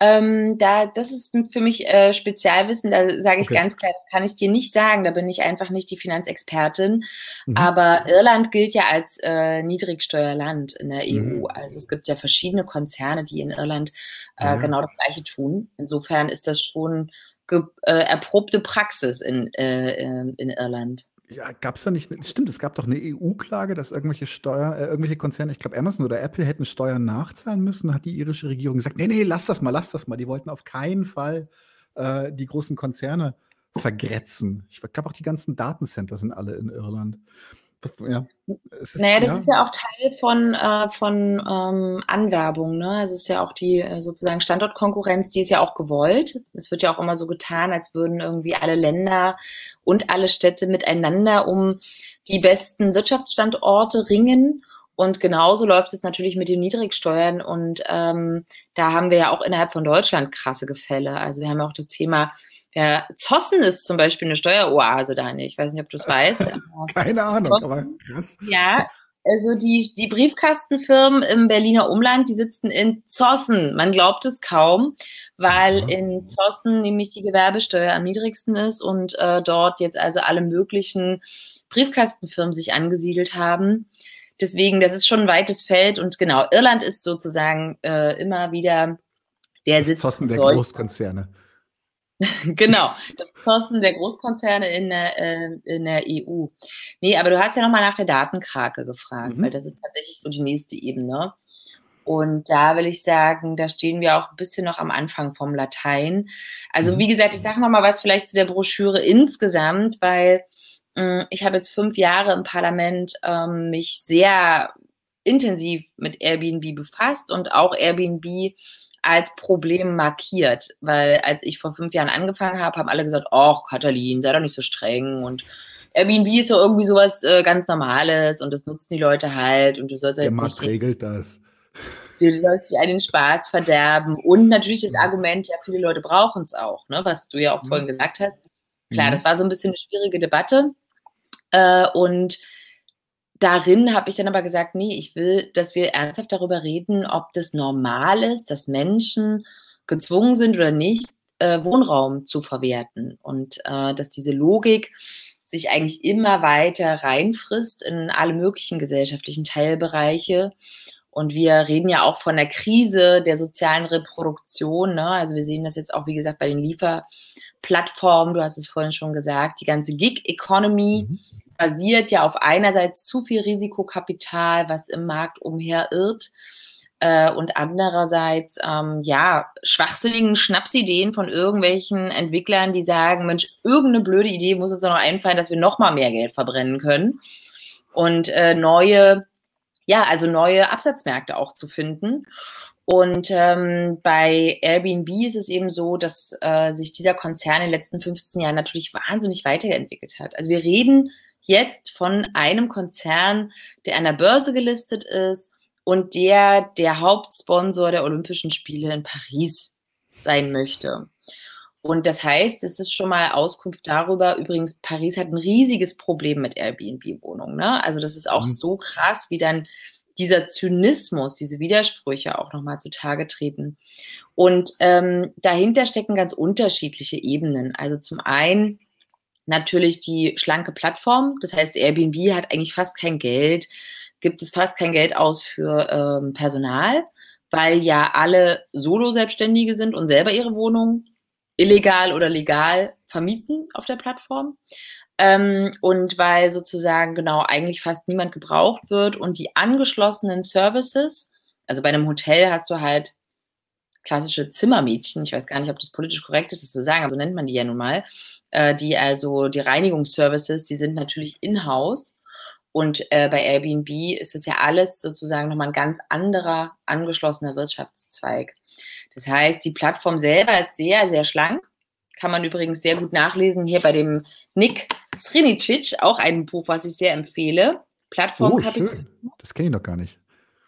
Ähm, da, das ist für mich äh, Spezialwissen, da sage ich okay. ganz klar, das kann ich dir nicht sagen, da bin ich einfach nicht die Finanzexpertin. Mhm. Aber Irland gilt ja als äh, Niedrigsteuerland in der EU. Mhm. Also es gibt ja verschiedene Konzerne, die in Irland äh, ja. genau das Gleiche tun. Insofern ist das schon äh, erprobte Praxis in, äh, in Irland. Ja, gab es da nicht, stimmt, es gab doch eine EU-Klage, dass irgendwelche Steuer, äh, irgendwelche Konzerne, ich glaube Amazon oder Apple hätten Steuern nachzahlen müssen, hat die irische Regierung gesagt, nee, nee, lass das mal, lass das mal. Die wollten auf keinen Fall äh, die großen Konzerne vergrätzen. Ich glaube auch die ganzen Datencenter sind alle in Irland ja. Ist, naja, das ja. ist ja auch Teil von, äh, von ähm, Anwerbung. Ne? Also es ist ja auch die äh, sozusagen Standortkonkurrenz, die ist ja auch gewollt. Es wird ja auch immer so getan, als würden irgendwie alle Länder und alle Städte miteinander um die besten Wirtschaftsstandorte ringen. Und genauso läuft es natürlich mit den Niedrigsteuern. Und ähm, da haben wir ja auch innerhalb von Deutschland krasse Gefälle. Also wir haben ja auch das Thema ja, Zossen ist zum Beispiel eine Steueroase, Dani. Ich weiß nicht, ob du es weißt. Keine Ahnung, Zossen, aber krass. Ja, also die, die Briefkastenfirmen im Berliner Umland, die sitzen in Zossen. Man glaubt es kaum, weil Aha. in Zossen nämlich die Gewerbesteuer am niedrigsten ist und äh, dort jetzt also alle möglichen Briefkastenfirmen sich angesiedelt haben. Deswegen, das ist schon ein weites Feld und genau, Irland ist sozusagen äh, immer wieder der Sitz. Zossen der Großkonzerne. genau, das Kosten der Großkonzerne in der, äh, in der EU. Nee, aber du hast ja nochmal nach der Datenkrake gefragt, mhm. weil das ist tatsächlich so die nächste Ebene. Und da will ich sagen, da stehen wir auch ein bisschen noch am Anfang vom Latein. Also mhm. wie gesagt, ich sage nochmal was vielleicht zu der Broschüre insgesamt, weil hm, ich habe jetzt fünf Jahre im Parlament ähm, mich sehr intensiv mit Airbnb befasst und auch Airbnb als Problem markiert, weil als ich vor fünf Jahren angefangen habe, haben alle gesagt, oh, Katalin, sei doch nicht so streng und Airbnb ist so irgendwie sowas äh, ganz Normales und das nutzen die Leute halt und du sollst Der jetzt Markt nicht regelt das. Du sollst dich einen Spaß verderben und natürlich das Argument, ja, viele Leute brauchen es auch, ne, was du ja auch vorhin mhm. gesagt hast. Klar, mhm. das war so ein bisschen eine schwierige Debatte äh, und darin habe ich dann aber gesagt, nee, ich will, dass wir ernsthaft darüber reden, ob das normal ist, dass Menschen gezwungen sind oder nicht, äh, Wohnraum zu verwerten und äh, dass diese Logik sich eigentlich immer weiter reinfrisst in alle möglichen gesellschaftlichen Teilbereiche. Und wir reden ja auch von der Krise der sozialen Reproduktion. Ne? Also wir sehen das jetzt auch, wie gesagt, bei den Lieferplattformen. Du hast es vorhin schon gesagt, die ganze Gig-Economy, mhm basiert ja auf einerseits zu viel Risikokapital, was im Markt umherirrt, äh, und andererseits ähm, ja schwachsinnigen Schnapsideen von irgendwelchen Entwicklern, die sagen, Mensch, irgendeine blöde Idee muss uns noch einfallen, dass wir noch mal mehr Geld verbrennen können und äh, neue ja, also neue Absatzmärkte auch zu finden. Und ähm, bei Airbnb ist es eben so, dass äh, sich dieser Konzern in den letzten 15 Jahren natürlich wahnsinnig weiterentwickelt hat. Also wir reden jetzt von einem Konzern, der an der Börse gelistet ist und der der Hauptsponsor der Olympischen Spiele in Paris sein möchte. Und das heißt, es ist schon mal Auskunft darüber. Übrigens, Paris hat ein riesiges Problem mit Airbnb-Wohnungen. Ne? Also das ist auch mhm. so krass, wie dann dieser Zynismus, diese Widersprüche auch nochmal zutage treten. Und ähm, dahinter stecken ganz unterschiedliche Ebenen. Also zum einen natürlich die schlanke Plattform. Das heißt, Airbnb hat eigentlich fast kein Geld, gibt es fast kein Geld aus für ähm, Personal, weil ja alle Solo-Selbstständige sind und selber ihre Wohnung illegal oder legal vermieten auf der Plattform. Ähm, und weil sozusagen genau eigentlich fast niemand gebraucht wird und die angeschlossenen Services, also bei einem Hotel hast du halt klassische Zimmermädchen, ich weiß gar nicht, ob das politisch korrekt ist, das zu sagen, aber so nennt man die ja nun mal, äh, die also die Reinigungsservices, die sind natürlich in-house. Und äh, bei Airbnb ist es ja alles sozusagen nochmal ein ganz anderer angeschlossener Wirtschaftszweig. Das heißt, die Plattform selber ist sehr, sehr schlank. Kann man übrigens sehr gut nachlesen hier bei dem Nick Srinicic, auch ein Buch, was ich sehr empfehle. Plattformkapitalismus. Oh, das kenne ich noch gar nicht.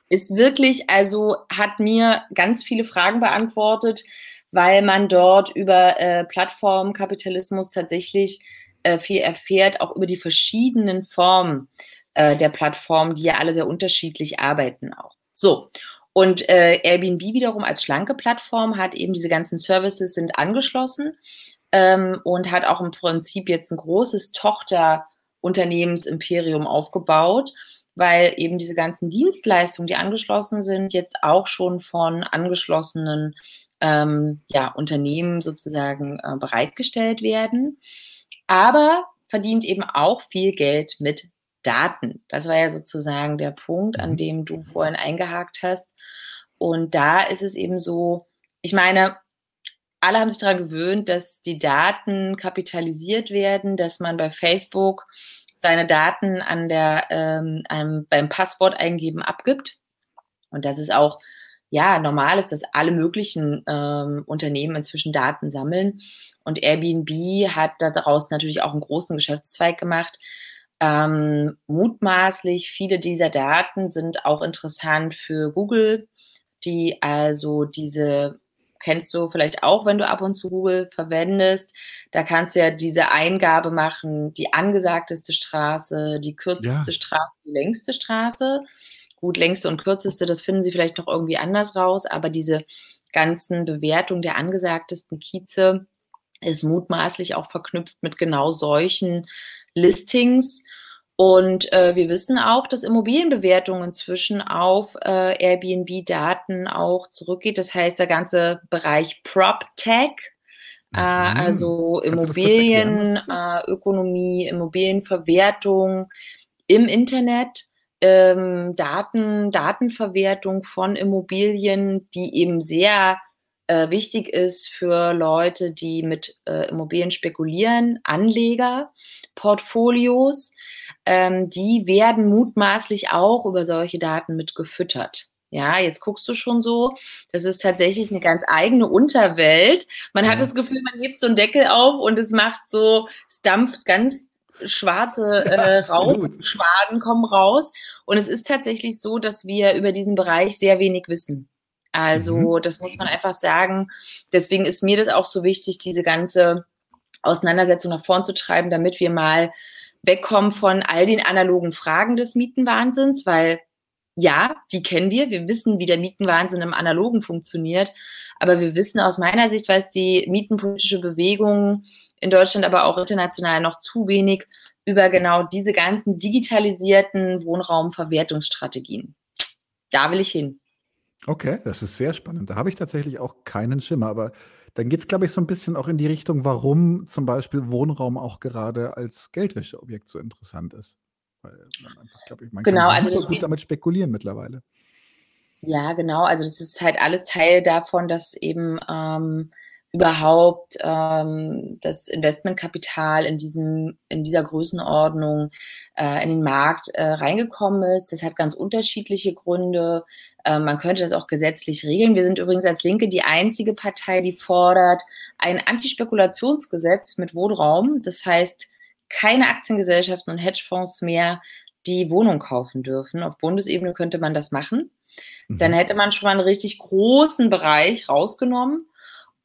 Ist wirklich, also hat mir ganz viele Fragen beantwortet, weil man dort über äh, Plattformkapitalismus tatsächlich äh, viel erfährt, auch über die verschiedenen Formen äh, der Plattformen, die ja alle sehr unterschiedlich arbeiten auch. So. Und äh, Airbnb wiederum als schlanke Plattform hat eben diese ganzen Services sind angeschlossen ähm, und hat auch im Prinzip jetzt ein großes Tochterunternehmensimperium aufgebaut, weil eben diese ganzen Dienstleistungen, die angeschlossen sind, jetzt auch schon von angeschlossenen ähm, ja, Unternehmen sozusagen äh, bereitgestellt werden. Aber verdient eben auch viel Geld mit Daten. Das war ja sozusagen der Punkt, an mhm. dem du vorhin eingehakt hast. Und da ist es eben so, ich meine, alle haben sich daran gewöhnt, dass die Daten kapitalisiert werden, dass man bei Facebook seine Daten an der, ähm, einem, beim Passwort eingeben abgibt. Und das ist auch ja, normal ist, dass alle möglichen ähm, Unternehmen inzwischen Daten sammeln. Und Airbnb hat daraus natürlich auch einen großen Geschäftszweig gemacht. Ähm, mutmaßlich viele dieser Daten sind auch interessant für Google, die also diese kennst du vielleicht auch, wenn du ab und zu Google verwendest. Da kannst du ja diese Eingabe machen, die angesagteste Straße, die kürzeste ja. Straße, die längste Straße. Gut, längste und kürzeste, das finden Sie vielleicht noch irgendwie anders raus, aber diese ganzen Bewertungen der angesagtesten Kieze ist mutmaßlich auch verknüpft mit genau solchen Listings. Und äh, wir wissen auch, dass Immobilienbewertungen inzwischen auf äh, Airbnb-Daten auch zurückgeht. Das heißt, der ganze Bereich PropTech, äh, mhm. also Immobilienökonomie, äh, Immobilienverwertung im Internet ähm, Daten, Datenverwertung von Immobilien, die eben sehr äh, wichtig ist für Leute, die mit äh, Immobilien spekulieren, Anleger, Portfolios, ähm, die werden mutmaßlich auch über solche Daten mit gefüttert. Ja, jetzt guckst du schon so. Das ist tatsächlich eine ganz eigene Unterwelt. Man ja. hat das Gefühl, man hebt so einen Deckel auf und es macht so, es dampft ganz schwarze äh, Rauchschwaden kommen raus. Und es ist tatsächlich so, dass wir über diesen Bereich sehr wenig wissen. Also mhm. das muss man einfach sagen. Deswegen ist mir das auch so wichtig, diese ganze Auseinandersetzung nach vorn zu treiben, damit wir mal wegkommen von all den analogen Fragen des Mietenwahnsinns, weil ja, die kennen wir. Wir wissen, wie der Mietenwahnsinn im Analogen funktioniert. Aber wir wissen aus meiner Sicht, weiß die mietenpolitische Bewegung in Deutschland, aber auch international noch zu wenig über genau diese ganzen digitalisierten Wohnraumverwertungsstrategien. Da will ich hin. Okay, das ist sehr spannend. Da habe ich tatsächlich auch keinen Schimmer, aber dann geht es, glaube ich, so ein bisschen auch in die Richtung, warum zum Beispiel Wohnraum auch gerade als Geldwäscheobjekt so interessant ist. Weil man einfach, glaube ich, man genau, kann also gut damit spekulieren mittlerweile. Ja, genau. Also das ist halt alles Teil davon, dass eben ähm, überhaupt ähm, das Investmentkapital in diesem in dieser Größenordnung äh, in den Markt äh, reingekommen ist. Das hat ganz unterschiedliche Gründe. Äh, man könnte das auch gesetzlich regeln. Wir sind übrigens als Linke die einzige Partei, die fordert ein Antispekulationsgesetz mit Wohnraum. Das heißt, keine Aktiengesellschaften und Hedgefonds mehr, die Wohnung kaufen dürfen. Auf Bundesebene könnte man das machen. Dann mhm. hätte man schon mal einen richtig großen Bereich rausgenommen.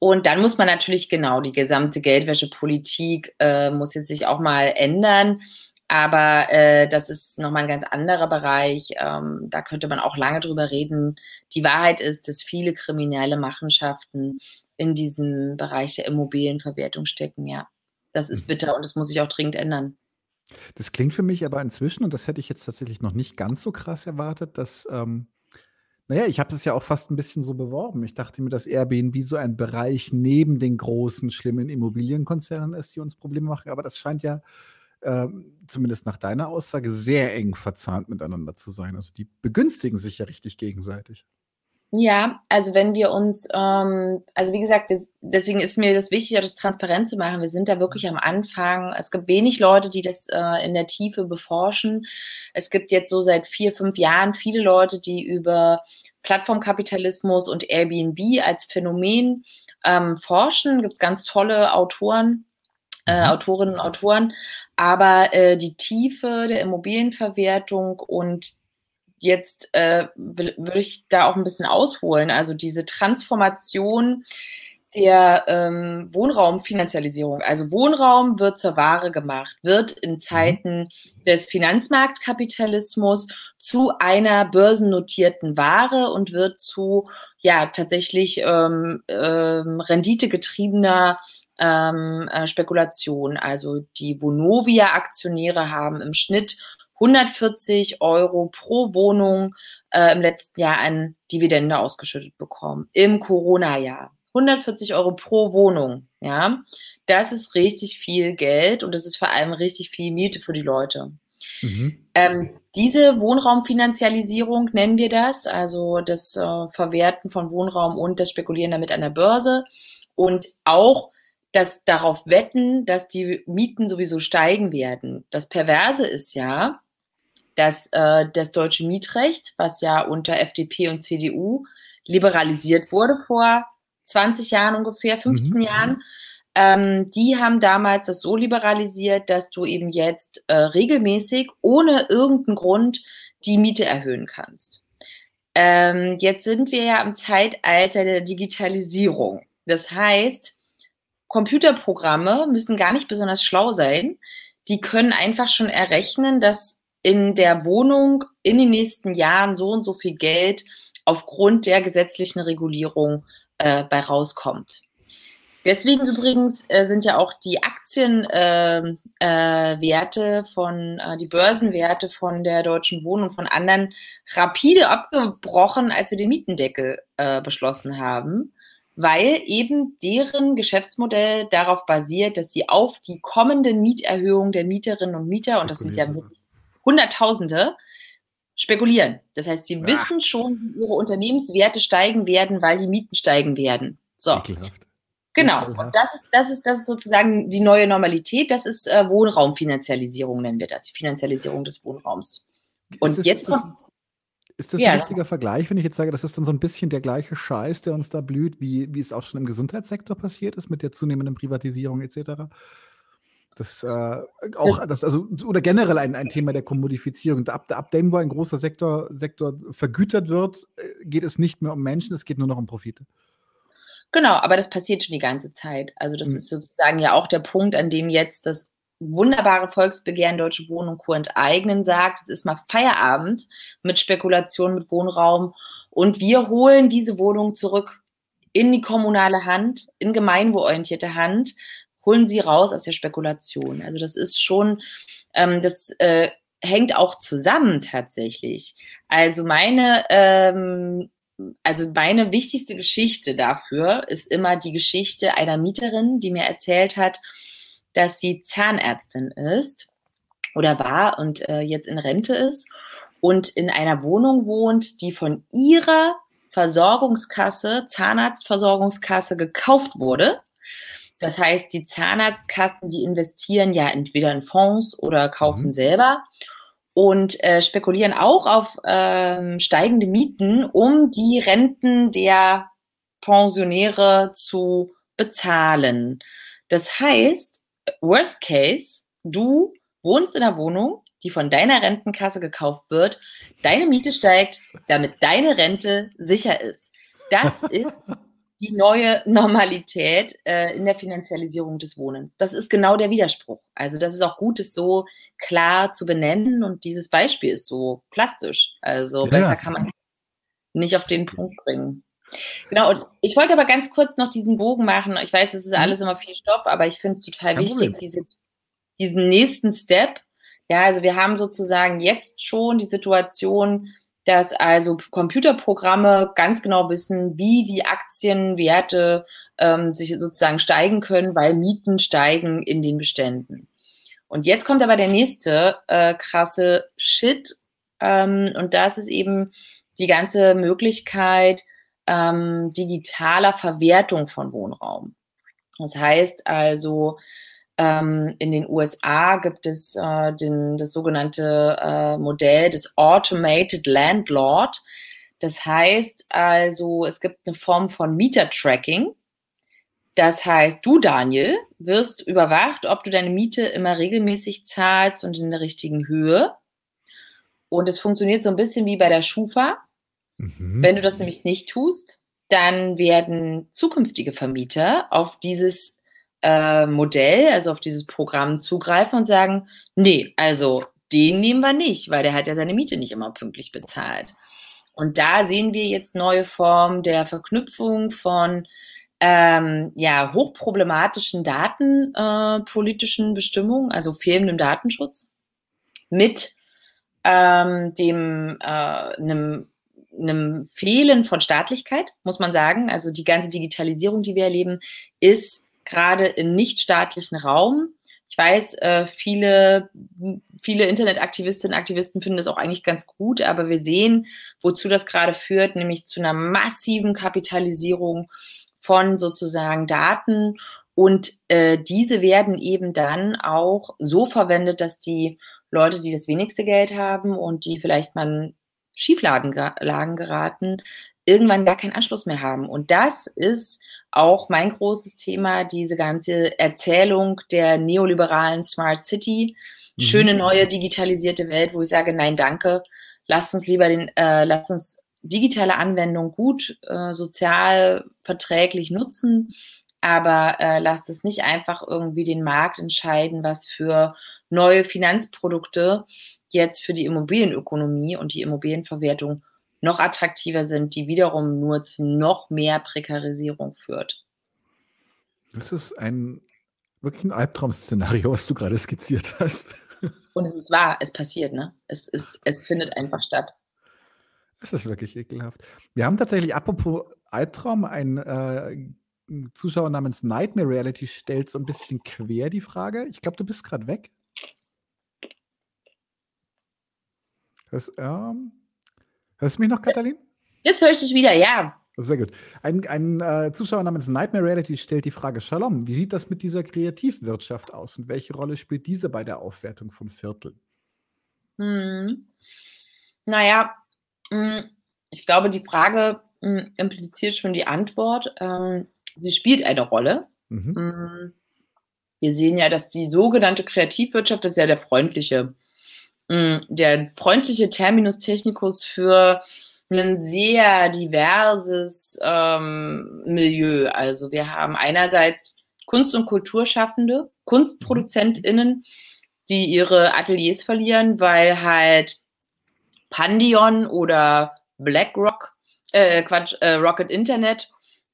Und dann muss man natürlich genau die gesamte Geldwäschepolitik äh, muss jetzt sich auch mal ändern. Aber äh, das ist nochmal ein ganz anderer Bereich. Ähm, da könnte man auch lange drüber reden. Die Wahrheit ist, dass viele kriminelle Machenschaften in diesem Bereich der Immobilienverwertung stecken, ja. Das ist mhm. bitter und das muss sich auch dringend ändern. Das klingt für mich aber inzwischen, und das hätte ich jetzt tatsächlich noch nicht ganz so krass erwartet, dass, ähm, naja, ich habe es ja auch fast ein bisschen so beworben. Ich dachte mir, dass Airbnb so ein Bereich neben den großen, schlimmen Immobilienkonzernen ist, die uns Probleme machen. Aber das scheint ja ähm, zumindest nach deiner Aussage, sehr eng verzahnt miteinander zu sein. Also die begünstigen sich ja richtig gegenseitig. Ja, also wenn wir uns, ähm, also wie gesagt, wir, deswegen ist mir das wichtig, das transparent zu machen. Wir sind da wirklich am Anfang. Es gibt wenig Leute, die das äh, in der Tiefe beforschen. Es gibt jetzt so seit vier, fünf Jahren viele Leute, die über Plattformkapitalismus und Airbnb als Phänomen ähm, forschen. Gibt es ganz tolle Autoren, äh, mhm. Autorinnen und Autoren. Aber äh, die Tiefe der Immobilienverwertung und jetzt äh, würde ich da auch ein bisschen ausholen. Also diese Transformation der ähm, Wohnraumfinanzialisierung. Also Wohnraum wird zur Ware gemacht, wird in mhm. Zeiten des Finanzmarktkapitalismus zu einer börsennotierten Ware und wird zu ja tatsächlich ähm, ähm, renditegetriebener ähm, äh, Spekulation. Also die Bonovia-Aktionäre haben im Schnitt 140 Euro pro Wohnung äh, im letzten Jahr an Dividende ausgeschüttet bekommen. Im Corona-Jahr. 140 Euro pro Wohnung, ja. Das ist richtig viel Geld und das ist vor allem richtig viel Miete für die Leute. Mhm. Ähm, diese Wohnraumfinanzialisierung nennen wir das, also das äh, Verwerten von Wohnraum und das Spekulieren damit an der Börse und auch das darauf wetten, dass die Mieten sowieso steigen werden. Das Perverse ist ja, dass äh, das deutsche Mietrecht, was ja unter FDP und CDU liberalisiert wurde vor 20 Jahren ungefähr, 15 mhm. Jahren, ähm, die haben damals das so liberalisiert, dass du eben jetzt äh, regelmäßig ohne irgendeinen Grund die Miete erhöhen kannst. Ähm, jetzt sind wir ja im Zeitalter der Digitalisierung. Das heißt, Computerprogramme müssen gar nicht besonders schlau sein. Die können einfach schon errechnen, dass in der Wohnung in den nächsten Jahren so und so viel Geld aufgrund der gesetzlichen Regulierung äh, bei rauskommt. Deswegen übrigens äh, sind ja auch die Aktienwerte äh, äh, von, äh, die Börsenwerte von der Deutschen Wohnung und von anderen rapide abgebrochen, als wir den Mietendeckel äh, beschlossen haben weil eben deren Geschäftsmodell darauf basiert, dass sie auf die kommenden Mieterhöhungen der Mieterinnen und Mieter, und das sind ja wirklich Hunderttausende, spekulieren. Das heißt, sie Ach. wissen schon, wie ihre Unternehmenswerte steigen werden, weil die Mieten steigen werden. So. Ekelhaft. Genau. Und das ist, das ist, das ist sozusagen die neue Normalität. Das ist äh, Wohnraumfinanzialisierung, nennen wir das. Die Finanzialisierung des Wohnraums. Und ist jetzt kommt. Ist das ja. ein richtiger Vergleich, wenn ich jetzt sage, das ist dann so ein bisschen der gleiche Scheiß, der uns da blüht, wie, wie es auch schon im Gesundheitssektor passiert ist, mit der zunehmenden Privatisierung etc.? Das äh, auch, das, also, oder generell ein, ein Thema der Kommodifizierung. Ab, ab dem, wo ein großer Sektor, Sektor vergütert wird, äh, geht es nicht mehr um Menschen, es geht nur noch um Profite. Genau, aber das passiert schon die ganze Zeit. Also, das mhm. ist sozusagen ja auch der Punkt, an dem jetzt das wunderbare Volksbegehren Deutsche Wohnung Co. enteignen sagt, es ist mal Feierabend mit Spekulation mit Wohnraum und wir holen diese Wohnung zurück in die kommunale Hand, in gemeinwohlorientierte Hand, holen sie raus aus der Spekulation. Also das ist schon, ähm, das äh, hängt auch zusammen tatsächlich. Also meine, ähm, also meine wichtigste Geschichte dafür ist immer die Geschichte einer Mieterin, die mir erzählt hat, dass sie Zahnärztin ist oder war und äh, jetzt in Rente ist und in einer Wohnung wohnt, die von ihrer Versorgungskasse, Zahnarztversorgungskasse gekauft wurde. Das heißt, die Zahnarztkassen, die investieren ja entweder in Fonds oder kaufen mhm. selber und äh, spekulieren auch auf ähm, steigende Mieten, um die Renten der Pensionäre zu bezahlen. Das heißt, Worst Case, du wohnst in einer Wohnung, die von deiner Rentenkasse gekauft wird, deine Miete steigt, damit deine Rente sicher ist. Das ist die neue Normalität äh, in der Finanzialisierung des Wohnens. Das ist genau der Widerspruch. Also das ist auch gut, es so klar zu benennen und dieses Beispiel ist so plastisch. Also ja, besser kann man nicht auf den Punkt bringen. Genau, und ich wollte aber ganz kurz noch diesen Bogen machen. Ich weiß, es ist mhm. alles immer viel Stoff, aber ich finde es total Kein wichtig, diese, diesen nächsten Step. Ja, also wir haben sozusagen jetzt schon die Situation, dass also Computerprogramme ganz genau wissen, wie die Aktienwerte ähm, sich sozusagen steigen können, weil Mieten steigen in den Beständen. Und jetzt kommt aber der nächste äh, krasse Shit. Ähm, und das ist eben die ganze Möglichkeit ähm, digitaler Verwertung von Wohnraum. Das heißt also, ähm, in den USA gibt es äh, den, das sogenannte äh, Modell des Automated Landlord. Das heißt also, es gibt eine Form von Mieter-Tracking. Das heißt, du, Daniel, wirst überwacht, ob du deine Miete immer regelmäßig zahlst und in der richtigen Höhe. Und es funktioniert so ein bisschen wie bei der Schufa. Mhm. Wenn du das nämlich nicht tust, dann werden zukünftige Vermieter auf dieses äh, Modell, also auf dieses Programm zugreifen und sagen, nee, also den nehmen wir nicht, weil der hat ja seine Miete nicht immer pünktlich bezahlt. Und da sehen wir jetzt neue Formen der Verknüpfung von ähm, ja, hochproblematischen datenpolitischen äh, Bestimmungen, also fehlendem Datenschutz, mit ähm, dem äh, einem, einem Fehlen von Staatlichkeit, muss man sagen. Also die ganze Digitalisierung, die wir erleben, ist gerade im nichtstaatlichen Raum. Ich weiß, äh, viele, viele Internetaktivistinnen und Aktivisten finden das auch eigentlich ganz gut, aber wir sehen, wozu das gerade führt, nämlich zu einer massiven Kapitalisierung von sozusagen Daten. Und äh, diese werden eben dann auch so verwendet, dass die Leute, die das wenigste Geld haben und die vielleicht mal Schieflagen geraten, irgendwann gar keinen Anschluss mehr haben. Und das ist auch mein großes Thema, diese ganze Erzählung der neoliberalen Smart City, mhm. schöne neue digitalisierte Welt, wo ich sage, nein, danke, lasst uns lieber den, äh, lasst uns digitale Anwendungen gut, äh, sozial verträglich nutzen, aber äh, lasst es nicht einfach irgendwie den Markt entscheiden, was für neue Finanzprodukte jetzt für die Immobilienökonomie und die Immobilienverwertung noch attraktiver sind, die wiederum nur zu noch mehr Prekarisierung führt. Das ist ein wirklich ein Albtraum-Szenario, was du gerade skizziert hast. Und es ist wahr, es passiert, ne? Es, ist, es findet einfach statt. Es ist wirklich ekelhaft. Wir haben tatsächlich, apropos Albtraum, ein äh, Zuschauer namens Nightmare Reality stellt so ein bisschen quer die Frage. Ich glaube, du bist gerade weg. Das, ähm, Hörst du mich noch, Katalin? Jetzt höre ich dich wieder, ja. Sehr gut. Ein, ein äh, Zuschauer namens Nightmare Reality stellt die Frage: Shalom, wie sieht das mit dieser Kreativwirtschaft aus und welche Rolle spielt diese bei der Aufwertung von Vierteln? Hm. Naja, hm, ich glaube, die Frage hm, impliziert schon die Antwort. Ähm, sie spielt eine Rolle. Mhm. Hm, wir sehen ja, dass die sogenannte Kreativwirtschaft, das ist ja der freundliche der freundliche Terminus technicus für ein sehr diverses ähm, Milieu. Also wir haben einerseits Kunst- und Kulturschaffende, KunstproduzentInnen, die ihre Ateliers verlieren, weil halt Pandion oder BlackRock, äh, Quatsch, äh, Rocket Internet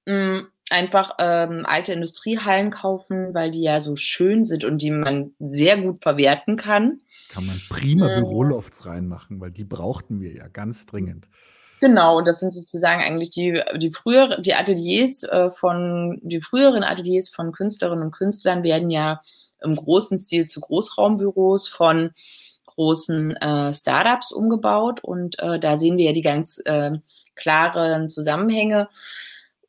mh, mm, einfach ähm, alte Industriehallen kaufen, weil die ja so schön sind und die man sehr gut verwerten kann. Kann man prima ähm, Bürolofts reinmachen, weil die brauchten wir ja ganz dringend. Genau, und das sind sozusagen eigentlich die, die frühere, die Ateliers äh, von, die früheren Ateliers von Künstlerinnen und Künstlern werden ja im großen Stil zu Großraumbüros von großen äh, Startups umgebaut und äh, da sehen wir ja die ganz äh, klaren Zusammenhänge.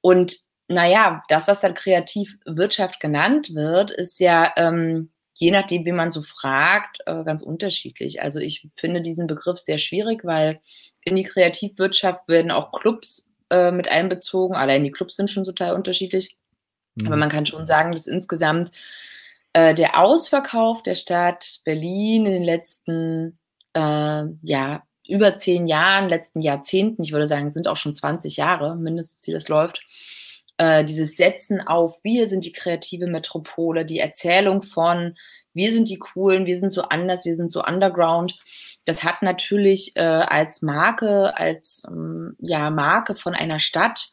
Und naja, das, was dann Kreativwirtschaft genannt wird, ist ja ähm, je nachdem, wie man so fragt, äh, ganz unterschiedlich. Also ich finde diesen Begriff sehr schwierig, weil in die Kreativwirtschaft werden auch Clubs äh, mit einbezogen. Allein die Clubs sind schon total unterschiedlich. Mhm. Aber man kann schon sagen, dass insgesamt äh, der Ausverkauf der Stadt Berlin in den letzten äh, ja, über zehn Jahren, letzten Jahrzehnten, ich würde sagen, sind auch schon 20 Jahre mindestens, wie das läuft, äh, dieses Setzen auf, wir sind die kreative Metropole, die Erzählung von, wir sind die Coolen, wir sind so anders, wir sind so underground. Das hat natürlich äh, als Marke, als ähm, ja, Marke von einer Stadt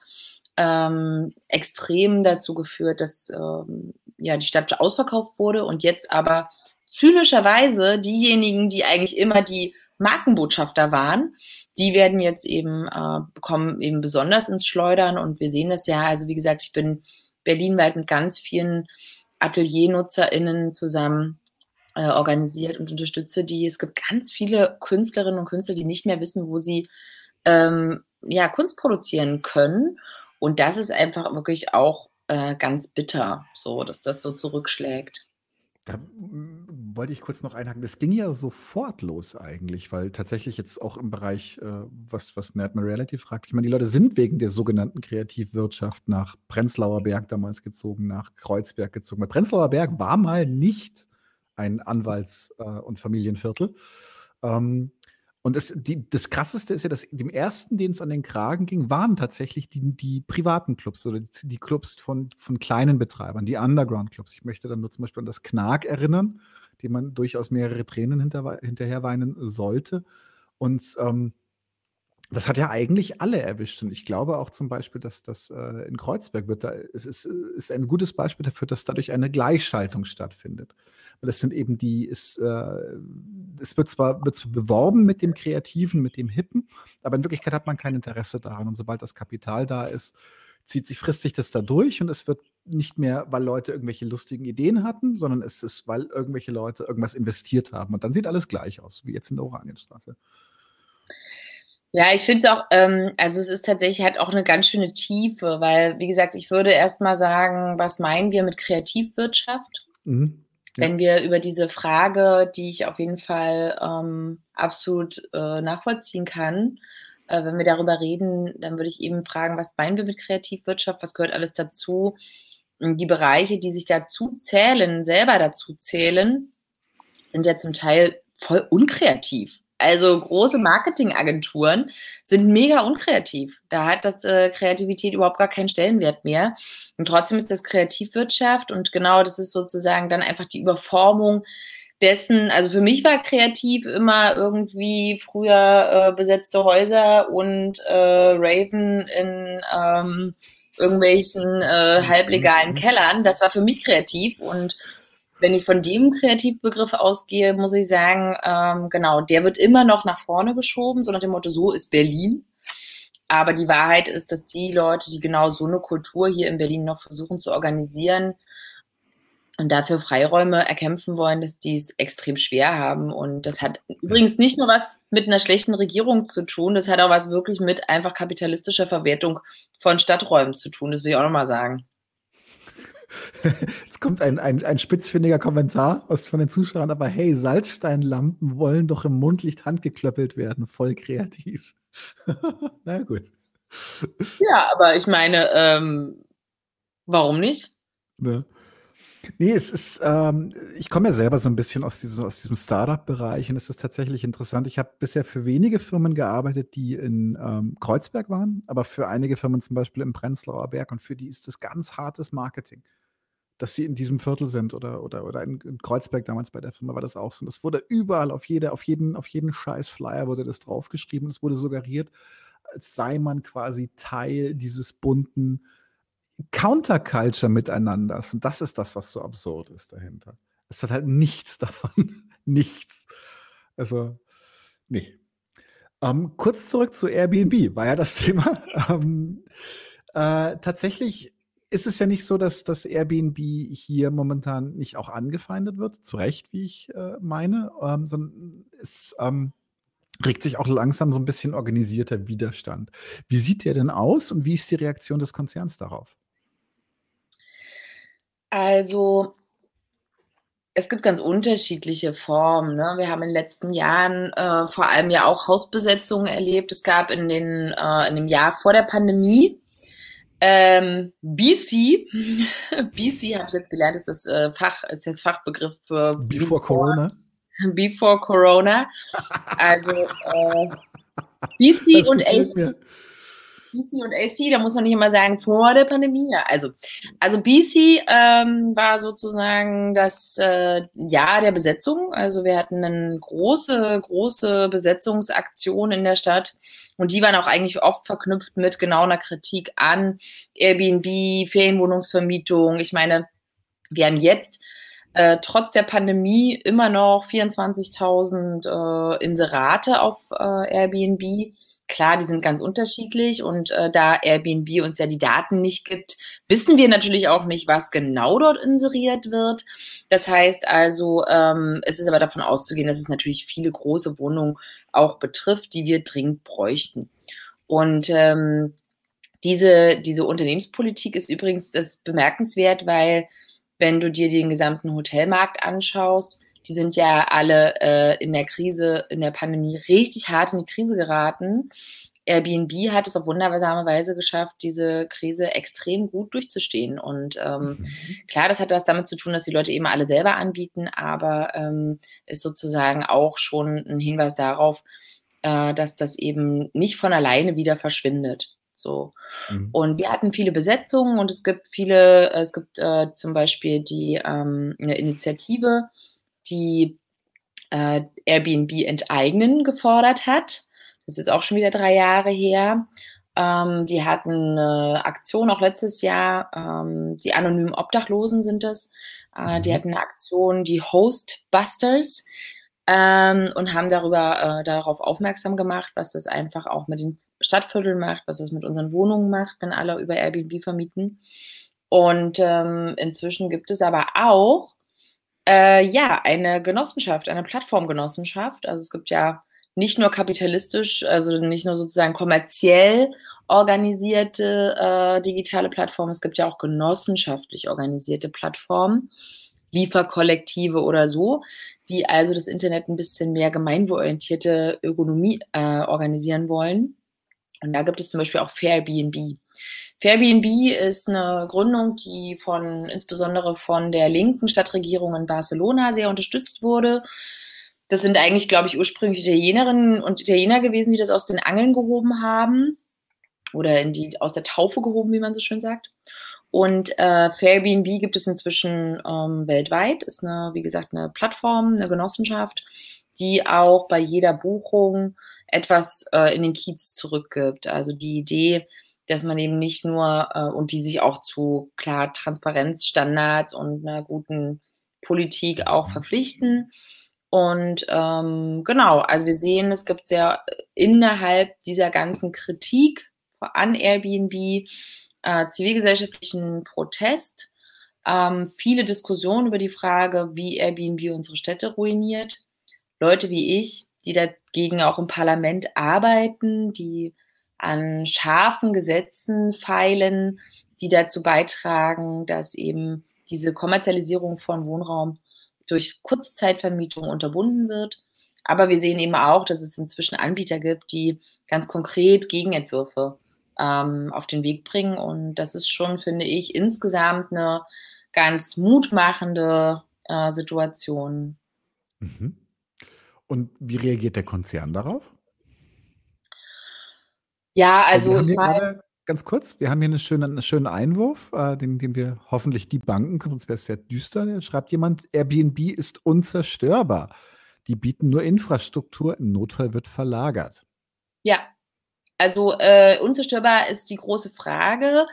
ähm, extrem dazu geführt, dass ähm, ja, die Stadt ausverkauft wurde und jetzt aber zynischerweise diejenigen, die eigentlich immer die Markenbotschafter waren, die werden jetzt eben, äh, kommen eben besonders ins Schleudern und wir sehen das ja, also wie gesagt, ich bin berlinweit mit ganz vielen AteliernutzerInnen zusammen äh, organisiert und unterstütze die. Es gibt ganz viele Künstlerinnen und Künstler, die nicht mehr wissen, wo sie ähm, ja, Kunst produzieren können. Und das ist einfach wirklich auch äh, ganz bitter, so, dass das so zurückschlägt. Da wollte ich kurz noch einhaken. Das ging ja sofort los eigentlich, weil tatsächlich jetzt auch im Bereich, äh, was, was Nerdman Reality fragt, ich meine, die Leute sind wegen der sogenannten Kreativwirtschaft nach Prenzlauer Berg damals gezogen, nach Kreuzberg gezogen. Weil Prenzlauer Berg war mal nicht ein Anwalts- äh, und Familienviertel. Ähm, und das, die, das Krasseste ist ja, dass dem ersten, den es an den Kragen ging, waren tatsächlich die, die privaten Clubs oder die, Clubs von, von kleinen Betreibern, die Underground-Clubs. Ich möchte dann nur zum Beispiel an das Knark erinnern, dem man durchaus mehrere Tränen hinter, hinterher weinen sollte. Und ähm, das hat ja eigentlich alle erwischt. Und ich glaube auch zum Beispiel, dass das äh, in Kreuzberg wird, da, es ist, ist ein gutes Beispiel dafür, dass dadurch eine Gleichschaltung stattfindet. Weil es sind eben die, ist, äh, es wird zwar, wird zwar beworben mit dem Kreativen, mit dem Hippen, aber in Wirklichkeit hat man kein Interesse daran. Und sobald das Kapital da ist, zieht sich, frisst sich das da durch und es wird nicht mehr, weil Leute irgendwelche lustigen Ideen hatten, sondern es ist, weil irgendwelche Leute irgendwas investiert haben. Und dann sieht alles gleich aus, wie jetzt in der Oranienstraße. Ja, ich finde es auch, ähm, also es ist tatsächlich halt auch eine ganz schöne Tiefe, weil, wie gesagt, ich würde erst mal sagen, was meinen wir mit Kreativwirtschaft? Mhm. Wenn wir über diese Frage, die ich auf jeden Fall ähm, absolut äh, nachvollziehen kann, äh, wenn wir darüber reden, dann würde ich eben fragen, was meinen wir mit Kreativwirtschaft? Was gehört alles dazu? Die Bereiche, die sich dazu zählen, selber dazu zählen, sind ja zum Teil voll unkreativ. Also große Marketingagenturen sind mega unkreativ. Da hat das äh, Kreativität überhaupt gar keinen Stellenwert mehr. Und trotzdem ist das Kreativwirtschaft und genau das ist sozusagen dann einfach die Überformung dessen. Also für mich war kreativ immer irgendwie früher äh, besetzte Häuser und äh, Raven in ähm, irgendwelchen äh, halblegalen mhm. Kellern. Das war für mich kreativ und wenn ich von dem Kreativbegriff ausgehe, muss ich sagen, ähm, genau, der wird immer noch nach vorne geschoben, so nach dem Motto, so ist Berlin. Aber die Wahrheit ist, dass die Leute, die genau so eine Kultur hier in Berlin noch versuchen zu organisieren und dafür Freiräume erkämpfen wollen, dass die es extrem schwer haben. Und das hat übrigens nicht nur was mit einer schlechten Regierung zu tun, das hat auch was wirklich mit einfach kapitalistischer Verwertung von Stadträumen zu tun. Das will ich auch nochmal sagen. Jetzt kommt ein, ein, ein spitzfindiger Kommentar aus, von den Zuschauern, aber hey, Salzsteinlampen wollen doch im Mondlicht handgeklöppelt werden. Voll kreativ. Na gut. Ja, aber ich meine, ähm, warum nicht? Ne? Nee, es ist, ähm, ich komme ja selber so ein bisschen aus diesem, aus diesem Startup-Bereich und es ist tatsächlich interessant. Ich habe bisher für wenige Firmen gearbeitet, die in ähm, Kreuzberg waren, aber für einige Firmen zum Beispiel im Prenzlauer Berg und für die ist das ganz hartes Marketing dass sie in diesem Viertel sind oder, oder, oder in, in, Kreuzberg damals bei der Firma war das auch so. Und das wurde überall auf, jede, auf, jeden, auf jeden scheiß Flyer wurde das draufgeschrieben. Es wurde suggeriert, als sei man quasi Teil dieses bunten Counterculture miteinanders. Und das ist das, was so absurd ist dahinter. Es hat halt nichts davon. nichts. Also, nee. Ähm, kurz zurück zu Airbnb, war ja das Thema. Ähm, äh, tatsächlich ist es ja nicht so, dass das Airbnb hier momentan nicht auch angefeindet wird, zu Recht, wie ich äh, meine, ähm, sondern es ähm, regt sich auch langsam so ein bisschen organisierter Widerstand. Wie sieht der denn aus und wie ist die Reaktion des Konzerns darauf? Also es gibt ganz unterschiedliche Formen. Ne? Wir haben in den letzten Jahren äh, vor allem ja auch Hausbesetzungen erlebt. Es gab in, den, äh, in dem Jahr vor der Pandemie ähm, BC, BC habe ich jetzt gelernt, ist das äh, Fach, ist das Fachbegriff für Before, Corona. Before Corona. Also äh, BC und AC. BC und AC, da muss man nicht immer sagen, vor der Pandemie. Ja, also, also BC ähm, war sozusagen das äh, Jahr der Besetzung. Also wir hatten eine große, große Besetzungsaktion in der Stadt. Und die waren auch eigentlich oft verknüpft mit genau einer Kritik an Airbnb, Ferienwohnungsvermietung. Ich meine, wir haben jetzt äh, trotz der Pandemie immer noch 24.000 äh, Inserate auf äh, Airbnb. Klar, die sind ganz unterschiedlich und äh, da Airbnb uns ja die Daten nicht gibt, wissen wir natürlich auch nicht, was genau dort inseriert wird. Das heißt also, ähm, es ist aber davon auszugehen, dass es natürlich viele große Wohnungen auch betrifft, die wir dringend bräuchten. Und ähm, diese, diese Unternehmenspolitik ist übrigens das bemerkenswert, weil wenn du dir den gesamten Hotelmarkt anschaust, die sind ja alle äh, in der Krise, in der Pandemie richtig hart in die Krise geraten. Airbnb hat es auf wundersame Weise geschafft, diese Krise extrem gut durchzustehen. Und ähm, mhm. klar, das hat was damit zu tun, dass die Leute eben alle selber anbieten, aber ähm, ist sozusagen auch schon ein Hinweis darauf, äh, dass das eben nicht von alleine wieder verschwindet. So. Mhm. Und wir hatten viele Besetzungen und es gibt viele, es gibt äh, zum Beispiel die ähm, eine Initiative, die äh, Airbnb enteignen gefordert hat. Das ist jetzt auch schon wieder drei Jahre her. Ähm, die hatten eine Aktion auch letztes Jahr, ähm, die anonymen Obdachlosen sind es. Äh, mhm. Die hatten eine Aktion, die Hostbusters, ähm, und haben darüber äh, darauf aufmerksam gemacht, was das einfach auch mit den Stadtvierteln macht, was das mit unseren Wohnungen macht, wenn alle über Airbnb vermieten. Und ähm, inzwischen gibt es aber auch äh, ja eine Genossenschaft, eine Plattformgenossenschaft. Also es gibt ja nicht nur kapitalistisch, also nicht nur sozusagen kommerziell organisierte äh, digitale Plattformen, es gibt ja auch genossenschaftlich organisierte Plattformen, Lieferkollektive oder so, die also das Internet ein bisschen mehr gemeinwohlorientierte Ökonomie äh, organisieren wollen. Und da gibt es zum Beispiel auch Fairbnb. Fairbnb ist eine Gründung, die von insbesondere von der linken Stadtregierung in Barcelona sehr unterstützt wurde. Das sind eigentlich, glaube ich, ursprünglich Italienerinnen und Italiener gewesen, die das aus den Angeln gehoben haben oder in die aus der Taufe gehoben, wie man so schön sagt. Und äh, Fairbnb gibt es inzwischen ähm, weltweit. Ist eine, wie gesagt, eine Plattform, eine Genossenschaft, die auch bei jeder Buchung etwas äh, in den Kiez zurückgibt. Also die Idee, dass man eben nicht nur äh, und die sich auch zu klar Transparenzstandards und einer guten Politik auch verpflichten. Und ähm, genau, also wir sehen, es gibt sehr innerhalb dieser ganzen Kritik an Airbnb äh, zivilgesellschaftlichen Protest, ähm, viele Diskussionen über die Frage, wie Airbnb unsere Städte ruiniert. Leute wie ich, die dagegen auch im Parlament arbeiten, die an scharfen Gesetzen feilen, die dazu beitragen, dass eben diese Kommerzialisierung von Wohnraum durch Kurzzeitvermietung unterbunden wird. Aber wir sehen eben auch, dass es inzwischen Anbieter gibt, die ganz konkret Gegenentwürfe ähm, auf den Weg bringen. Und das ist schon, finde ich, insgesamt eine ganz mutmachende äh, Situation. Mhm. Und wie reagiert der Konzern darauf? Ja, also, also ich meine. Ganz kurz, wir haben hier einen schönen, einen schönen Einwurf, äh, den, den wir hoffentlich die Banken, sonst wäre es sehr düster. Da schreibt jemand, Airbnb ist unzerstörbar. Die bieten nur Infrastruktur, im Notfall wird verlagert. Ja, also äh, unzerstörbar ist die große Frage.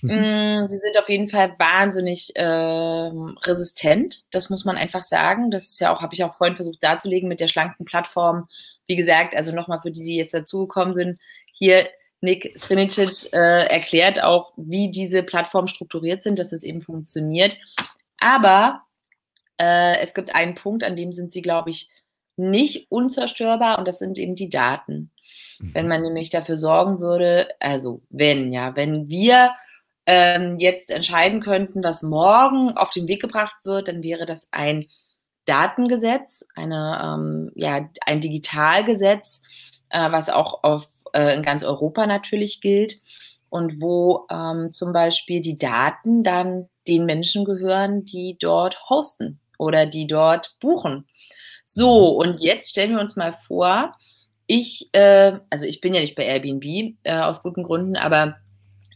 Mhm. Mm, wir sind auf jeden Fall wahnsinnig äh, resistent. Das muss man einfach sagen. Das ist ja auch, habe ich auch vorhin versucht darzulegen mit der schlanken Plattform. Wie gesagt, also nochmal für die, die jetzt dazugekommen sind, hier Nick Srinicic äh, erklärt auch, wie diese Plattformen strukturiert sind, dass es eben funktioniert. Aber äh, es gibt einen Punkt, an dem sind sie, glaube ich, nicht unzerstörbar und das sind eben die Daten. Wenn mhm. man nämlich dafür sorgen würde, also wenn, ja, wenn wir ähm, jetzt entscheiden könnten, was morgen auf den Weg gebracht wird, dann wäre das ein Datengesetz, eine, ähm, ja, ein Digitalgesetz, äh, was auch auf, äh, in ganz Europa natürlich gilt und wo ähm, zum Beispiel die Daten dann den Menschen gehören, die dort hosten oder die dort buchen. So, mhm. und jetzt stellen wir uns mal vor, ich, äh, also ich bin ja nicht bei Airbnb äh, aus guten Gründen, aber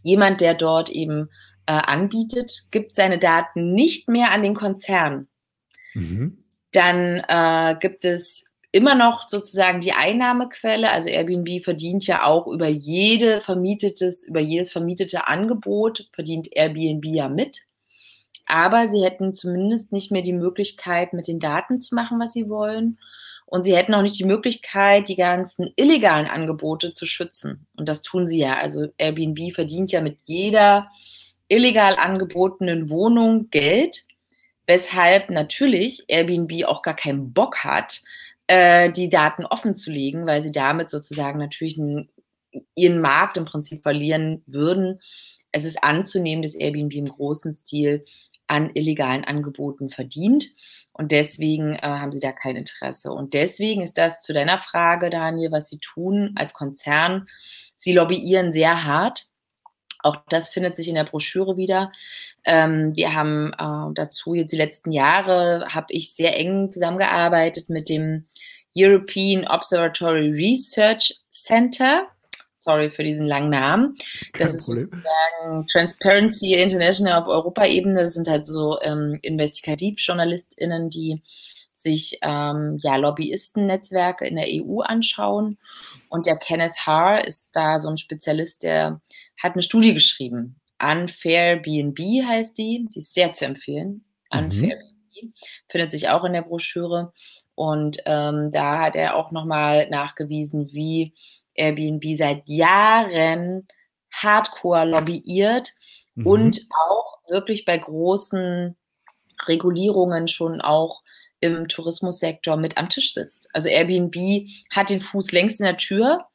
jemand, der dort eben äh, anbietet, gibt seine Daten nicht mehr an den Konzern. Mhm. Dann äh, gibt es immer noch sozusagen die Einnahmequelle. Also Airbnb verdient ja auch über jede vermietetes, über jedes vermietete Angebot verdient Airbnb ja mit. Aber sie hätten zumindest nicht mehr die Möglichkeit, mit den Daten zu machen, was sie wollen. Und sie hätten auch nicht die Möglichkeit, die ganzen illegalen Angebote zu schützen. Und das tun sie ja. Also Airbnb verdient ja mit jeder illegal angebotenen Wohnung Geld, weshalb natürlich Airbnb auch gar keinen Bock hat, äh, die Daten offen zu legen, weil sie damit sozusagen natürlich einen, ihren Markt im Prinzip verlieren würden. Es ist anzunehmen, dass Airbnb im großen Stil an illegalen Angeboten verdient. Und deswegen äh, haben sie da kein Interesse. Und deswegen ist das zu deiner Frage, Daniel, was sie tun als Konzern. Sie lobbyieren sehr hart. Auch das findet sich in der Broschüre wieder. Ähm, wir haben äh, dazu jetzt die letzten Jahre, habe ich sehr eng zusammengearbeitet mit dem European Observatory Research Center sorry für diesen langen Namen. Kein das ist Problem. sozusagen Transparency International auf Europaebene. Das sind halt so ähm, Investigativjournalistinnen, die sich ähm, ja Lobbyistennetzwerke in der EU anschauen. Und der Kenneth Haar ist da so ein Spezialist, der hat eine Studie geschrieben. Unfair BNB heißt die. Die ist sehr zu empfehlen. Unfair mhm. BNB findet sich auch in der Broschüre. Und ähm, da hat er auch nochmal nachgewiesen, wie Airbnb seit Jahren hardcore lobbyiert mhm. und auch wirklich bei großen Regulierungen schon auch im Tourismussektor mit am Tisch sitzt. Also Airbnb hat den Fuß längst in der Tür.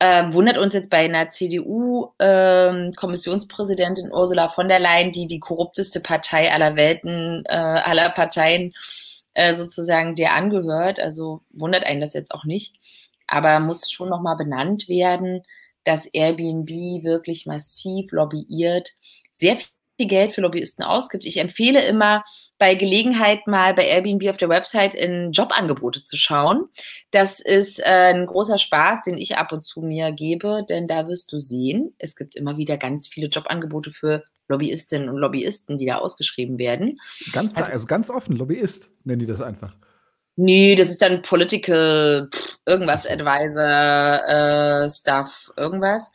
Äh, wundert uns jetzt bei einer CDU-Kommissionspräsidentin ähm, äh, Ursula von der Leyen, die die korrupteste Partei aller Welten, äh, aller Parteien äh, sozusagen der angehört. Also wundert einen das jetzt auch nicht aber muss schon nochmal benannt werden, dass Airbnb wirklich massiv lobbyiert, sehr viel Geld für Lobbyisten ausgibt. Ich empfehle immer bei Gelegenheit mal bei Airbnb auf der Website in Jobangebote zu schauen. Das ist äh, ein großer Spaß, den ich ab und zu mir gebe, denn da wirst du sehen, es gibt immer wieder ganz viele Jobangebote für Lobbyistinnen und Lobbyisten, die da ausgeschrieben werden. Ganz also, also ganz offen, Lobbyist nennen die das einfach. Nee, das ist dann Political irgendwas Advisor äh, Stuff, irgendwas.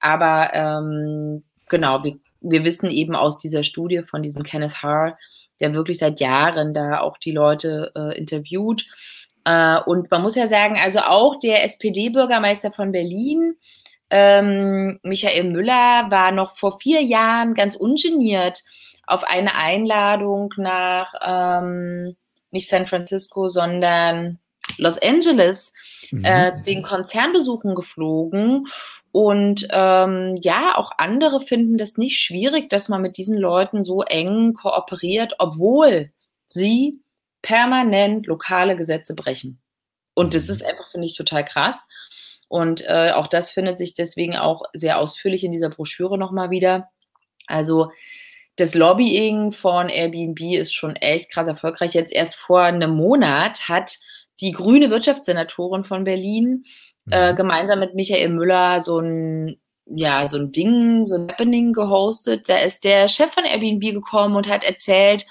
Aber ähm, genau, wir, wir wissen eben aus dieser Studie von diesem Kenneth Haar, der wirklich seit Jahren da auch die Leute äh, interviewt. Äh, und man muss ja sagen, also auch der SPD-Bürgermeister von Berlin, ähm, Michael Müller, war noch vor vier Jahren ganz ungeniert auf eine Einladung nach ähm, nicht San Francisco, sondern Los Angeles mhm. äh, den Konzernbesuchen geflogen. Und ähm, ja, auch andere finden das nicht schwierig, dass man mit diesen Leuten so eng kooperiert, obwohl sie permanent lokale Gesetze brechen. Und das mhm. ist einfach, finde ich, total krass. Und äh, auch das findet sich deswegen auch sehr ausführlich in dieser Broschüre nochmal wieder. Also das Lobbying von Airbnb ist schon echt krass erfolgreich. Jetzt erst vor einem Monat hat die grüne Wirtschaftssenatorin von Berlin äh, mhm. gemeinsam mit Michael Müller so ein ja, so ein Ding, so ein Happening gehostet. Da ist der Chef von Airbnb gekommen und hat erzählt,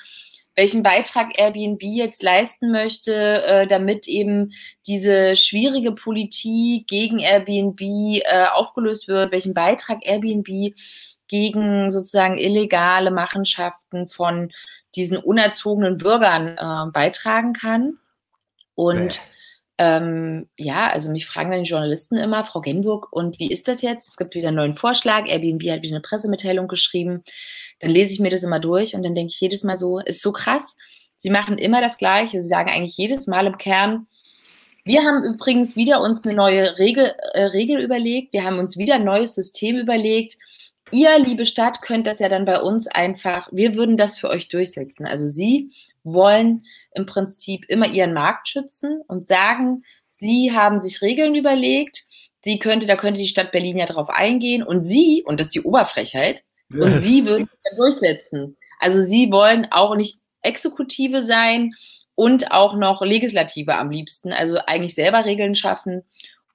welchen Beitrag Airbnb jetzt leisten möchte, äh, damit eben diese schwierige Politik gegen Airbnb äh, aufgelöst wird, welchen Beitrag Airbnb gegen sozusagen illegale Machenschaften von diesen unerzogenen Bürgern äh, beitragen kann. Und ähm, ja, also mich fragen dann die Journalisten immer, Frau Genburg, und wie ist das jetzt? Es gibt wieder einen neuen Vorschlag, Airbnb hat wieder eine Pressemitteilung geschrieben. Dann lese ich mir das immer durch und dann denke ich jedes Mal so, ist so krass. Sie machen immer das Gleiche. Sie sagen eigentlich jedes Mal im Kern, wir haben übrigens wieder uns eine neue Regel, äh, Regel überlegt. Wir haben uns wieder ein neues System überlegt ihr, liebe Stadt, könnt das ja dann bei uns einfach, wir würden das für euch durchsetzen. Also Sie wollen im Prinzip immer Ihren Markt schützen und sagen, Sie haben sich Regeln überlegt, die könnte, da könnte die Stadt Berlin ja drauf eingehen und Sie, und das ist die Oberfrechheit, und Sie würden das durchsetzen. Also Sie wollen auch nicht Exekutive sein und auch noch Legislative am liebsten, also eigentlich selber Regeln schaffen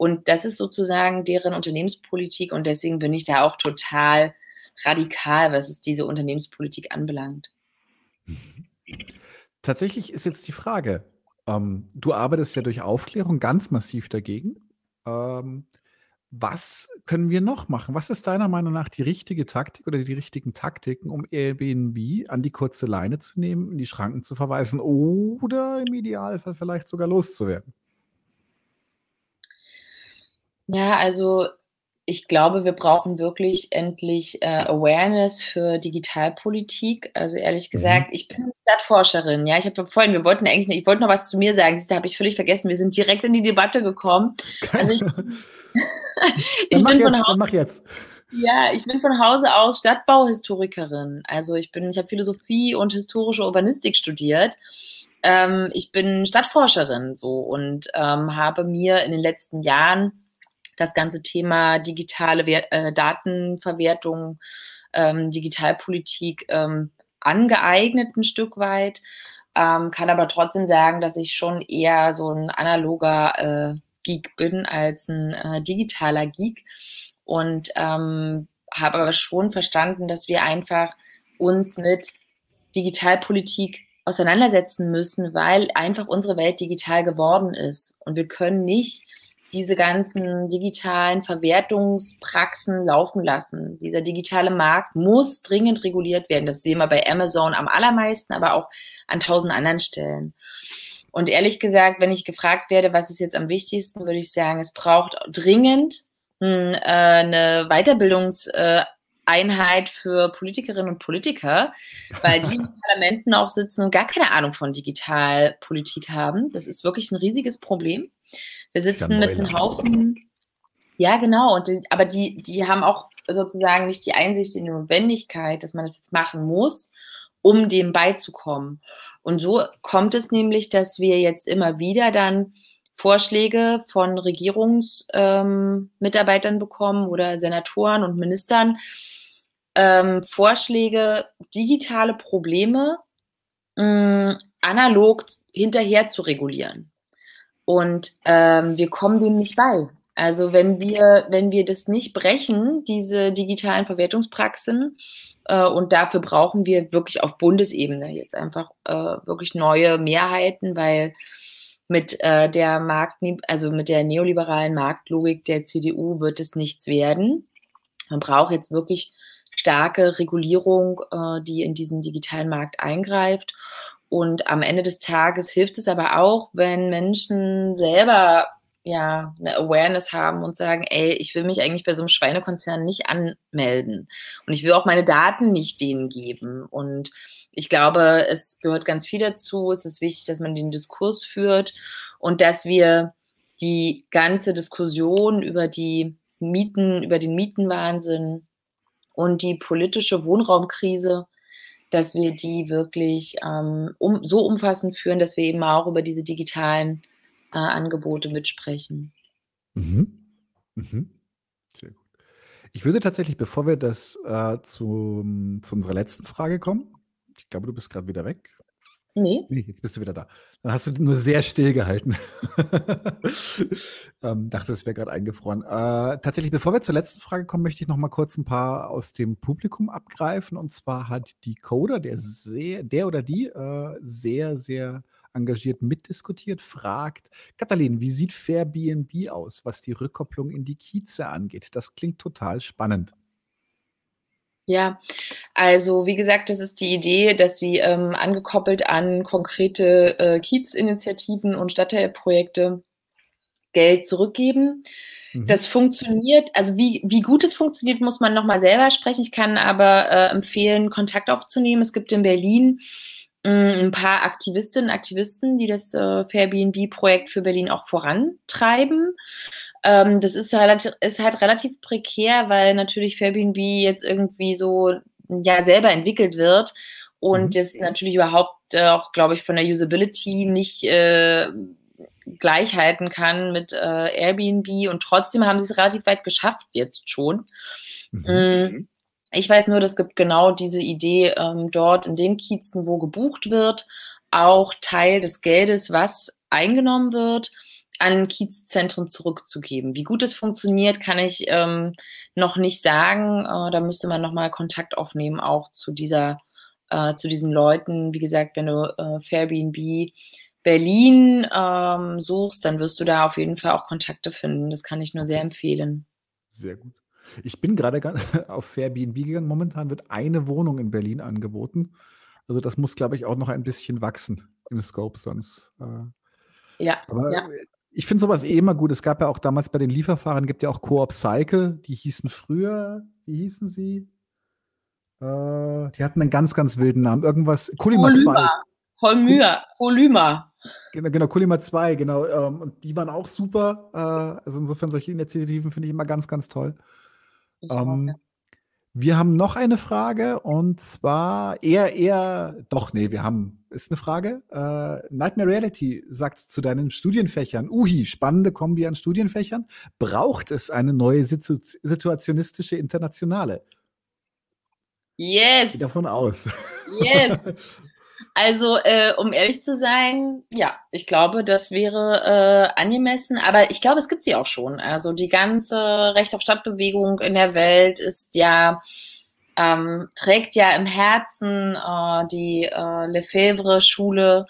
Und das ist sozusagen deren Unternehmenspolitik und deswegen bin ich da auch total radikal, was es diese Unternehmenspolitik anbelangt. Tatsächlich ist jetzt die Frage, ähm, du arbeitest ja durch Aufklärung ganz massiv dagegen. Ähm, was können wir noch machen? Was ist deiner Meinung nach die richtige Taktik oder die richtigen Taktiken, um Airbnb an die kurze Leine zu nehmen, in die Schranken zu verweisen oder im Idealfall vielleicht sogar loszuwerden? Ja, also ich glaube, wir brauchen wirklich endlich äh, Awareness für Digitalpolitik. Also ehrlich mhm. gesagt, mhm. ich bin Stadtforscherin. Ja, ich habe vorhin, wir wollten eigentlich, ich wollte noch was zu mir sagen. Da habe ich völlig vergessen. Wir sind direkt in die Debatte gekommen. Also ich, ich bin jetzt, von Hause, mach jetzt. Ja, ich bin von Hause aus Stadtbauhistorikerin. Also ich bin, ich habe Philosophie und historische Urbanistik studiert. Ähm, ich bin Stadtforscherin so und ähm, habe mir in den letzten Jahren das ganze Thema digitale Wert, äh, Datenverwertung, ähm, Digitalpolitik ähm, angeeignet ein Stück weit. Ähm, kann aber trotzdem sagen, dass ich schon eher so ein analoger äh, Geek bin als ein äh, digitaler Geek und ähm, habe aber schon verstanden, dass wir einfach uns mit Digitalpolitik auseinandersetzen müssen, weil einfach unsere Welt digital geworden ist und wir können nicht diese ganzen digitalen Verwertungspraxen laufen lassen. Dieser digitale Markt muss dringend reguliert werden. Das sehen wir bei Amazon am allermeisten, aber auch an tausend anderen Stellen. Und ehrlich gesagt, wenn ich gefragt werde, was ist jetzt am wichtigsten, würde ich sagen, es braucht dringend hm, äh, eine Weiterbildungseinheit für Politikerinnen und Politiker, weil die in Parlamenten auch sitzen und gar keine Ahnung von Digitalpolitik haben. Das ist wirklich ein riesiges Problem. Wir sitzen mit einem Haufen. Ja, genau. Und die, aber die, die haben auch sozusagen nicht die Einsicht in die Notwendigkeit, dass man das jetzt machen muss, um dem beizukommen. Und so kommt es nämlich, dass wir jetzt immer wieder dann Vorschläge von Regierungsmitarbeitern ähm, bekommen oder Senatoren und Ministern, ähm, Vorschläge, digitale Probleme mh, analog hinterher zu regulieren. Und ähm, wir kommen dem nicht bei. Also wenn wir, wenn wir das nicht brechen, diese digitalen Verwertungspraxen, äh, und dafür brauchen wir wirklich auf Bundesebene jetzt einfach äh, wirklich neue Mehrheiten, weil mit äh, der Markt, also mit der neoliberalen Marktlogik der CDU wird es nichts werden. Man braucht jetzt wirklich starke Regulierung, äh, die in diesen digitalen Markt eingreift. Und am Ende des Tages hilft es aber auch, wenn Menschen selber ja eine Awareness haben und sagen, ey, ich will mich eigentlich bei so einem Schweinekonzern nicht anmelden und ich will auch meine Daten nicht denen geben. Und ich glaube, es gehört ganz viel dazu. Es ist wichtig, dass man den Diskurs führt und dass wir die ganze Diskussion über die Mieten, über den Mietenwahnsinn und die politische Wohnraumkrise dass wir die wirklich ähm, um, so umfassend führen, dass wir eben auch über diese digitalen äh, Angebote mitsprechen. Mhm. Mhm. Sehr gut. Ich würde tatsächlich, bevor wir das äh, zu, zu unserer letzten Frage kommen, ich glaube, du bist gerade wieder weg. Nee. Nee, jetzt bist du wieder da. Dann hast du nur sehr still gehalten. ähm, dachte, es wäre gerade eingefroren. Äh, tatsächlich, bevor wir zur letzten Frage kommen, möchte ich noch mal kurz ein paar aus dem Publikum abgreifen. Und zwar hat die Coder, der, sehr, der oder die äh, sehr, sehr engagiert mitdiskutiert, fragt, Katalin, wie sieht Fairbnb aus, was die Rückkopplung in die Kieze angeht? Das klingt total spannend. Ja, also wie gesagt, das ist die Idee, dass wir ähm, angekoppelt an konkrete äh, Kiezinitiativen und Stadtteilprojekte Geld zurückgeben. Mhm. Das funktioniert, also wie, wie gut es funktioniert, muss man nochmal selber sprechen. Ich kann aber äh, empfehlen, Kontakt aufzunehmen. Es gibt in Berlin mm, ein paar Aktivistinnen und Aktivisten, die das äh, Fairbnb-Projekt für Berlin auch vorantreiben. Ähm, das ist halt, ist halt relativ prekär, weil natürlich Airbnb jetzt irgendwie so ja selber entwickelt wird und mhm. das natürlich überhaupt auch, glaube ich, von der Usability nicht äh, gleich halten kann mit äh, Airbnb und trotzdem haben sie es relativ weit geschafft jetzt schon. Mhm. Mm, ich weiß nur, es gibt genau diese Idee ähm, dort in den Kiezen, wo gebucht wird, auch Teil des Geldes, was eingenommen wird, an Kiezzentren zurückzugeben. Wie gut es funktioniert, kann ich ähm, noch nicht sagen. Äh, da müsste man nochmal Kontakt aufnehmen, auch zu dieser, äh, zu diesen Leuten. Wie gesagt, wenn du äh, Fairbnb Berlin ähm, suchst, dann wirst du da auf jeden Fall auch Kontakte finden. Das kann ich nur sehr empfehlen. Sehr gut. Ich bin gerade auf Airbnb gegangen. Momentan wird eine Wohnung in Berlin angeboten. Also das muss, glaube ich, auch noch ein bisschen wachsen im Scope sonst. Äh. Ja. Aber ja. Ich finde sowas eh immer gut. Es gab ja auch damals bei den Lieferfahrern, gibt ja auch Coop Cycle. Die hießen früher, wie hießen sie? Äh, die hatten einen ganz, ganz wilden Namen. Irgendwas, Kulima 2. Holmyr, Holyma. Genau, genau Kulima 2, genau. Ähm, und die waren auch super. Äh, also insofern solche Initiativen finde ich immer ganz, ganz toll. Ähm, wir haben noch eine Frage und zwar eher, eher, doch, nee, wir haben, ist eine Frage. Äh, Nightmare Reality sagt zu deinen Studienfächern, Uhi, spannende Kombi an Studienfächern. Braucht es eine neue Situ situationistische Internationale? Yes. Geh davon aus. Yes. Also, äh, um ehrlich zu sein, ja, ich glaube, das wäre äh, angemessen, aber ich glaube, es gibt sie auch schon. Also die ganze Recht auf Stadtbewegung in der Welt ist ja, ähm, trägt ja im Herzen äh, die äh, Lefebvre-Schule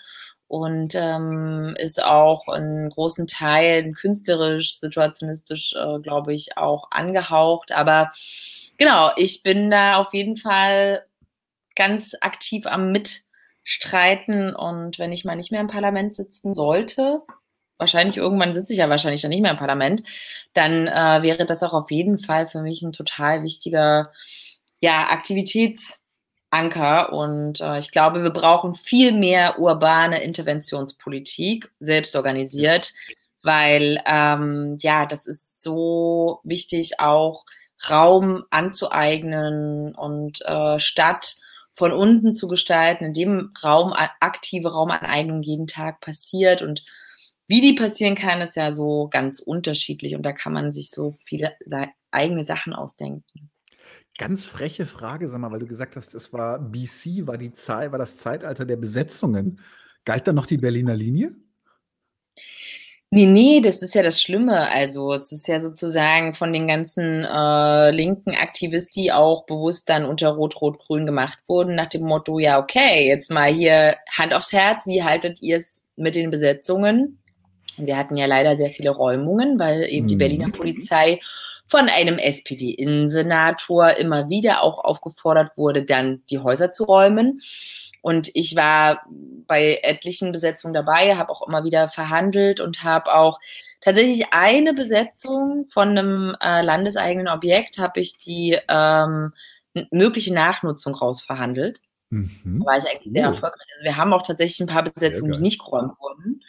und ähm, ist auch in großen Teilen künstlerisch, situationistisch, äh, glaube ich, auch angehaucht. Aber genau, ich bin da auf jeden Fall ganz aktiv am Mit streiten. Und wenn ich mal nicht mehr im Parlament sitzen sollte, wahrscheinlich irgendwann sitze ich ja wahrscheinlich dann nicht mehr im Parlament, dann äh, wäre das auch auf jeden Fall für mich ein total wichtiger ja, Aktivitätsanker. Und äh, ich glaube, wir brauchen viel mehr urbane Interventionspolitik, selbst organisiert, weil ähm, ja, das ist so wichtig, auch Raum anzueignen und äh, Stadt von unten zu gestalten, in dem Raum, aktive Raumaneignung jeden Tag passiert und wie die passieren kann, ist ja so ganz unterschiedlich und da kann man sich so viele eigene Sachen ausdenken. Ganz freche Frage, sag mal, weil du gesagt hast, es war BC, war die Zeit, war das Zeitalter der Besetzungen. Galt dann noch die Berliner Linie? Nee, nee, das ist ja das Schlimme. Also es ist ja sozusagen von den ganzen äh, linken Aktivisten, die auch bewusst dann unter Rot-Rot-Grün gemacht wurden, nach dem Motto, ja, okay, jetzt mal hier Hand aufs Herz, wie haltet ihr es mit den Besetzungen? Wir hatten ja leider sehr viele Räumungen, weil eben die Berliner mhm. Polizei von einem SPD-Innensenator immer wieder auch aufgefordert wurde, dann die Häuser zu räumen. Und ich war bei etlichen Besetzungen dabei, habe auch immer wieder verhandelt und habe auch tatsächlich eine Besetzung von einem äh, landeseigenen Objekt, habe ich die ähm, mögliche Nachnutzung rausverhandelt. Mhm. Da war ich eigentlich sehr oh. erfolgreich. Also wir haben auch tatsächlich ein paar Besetzungen, die nicht geräumt wurden.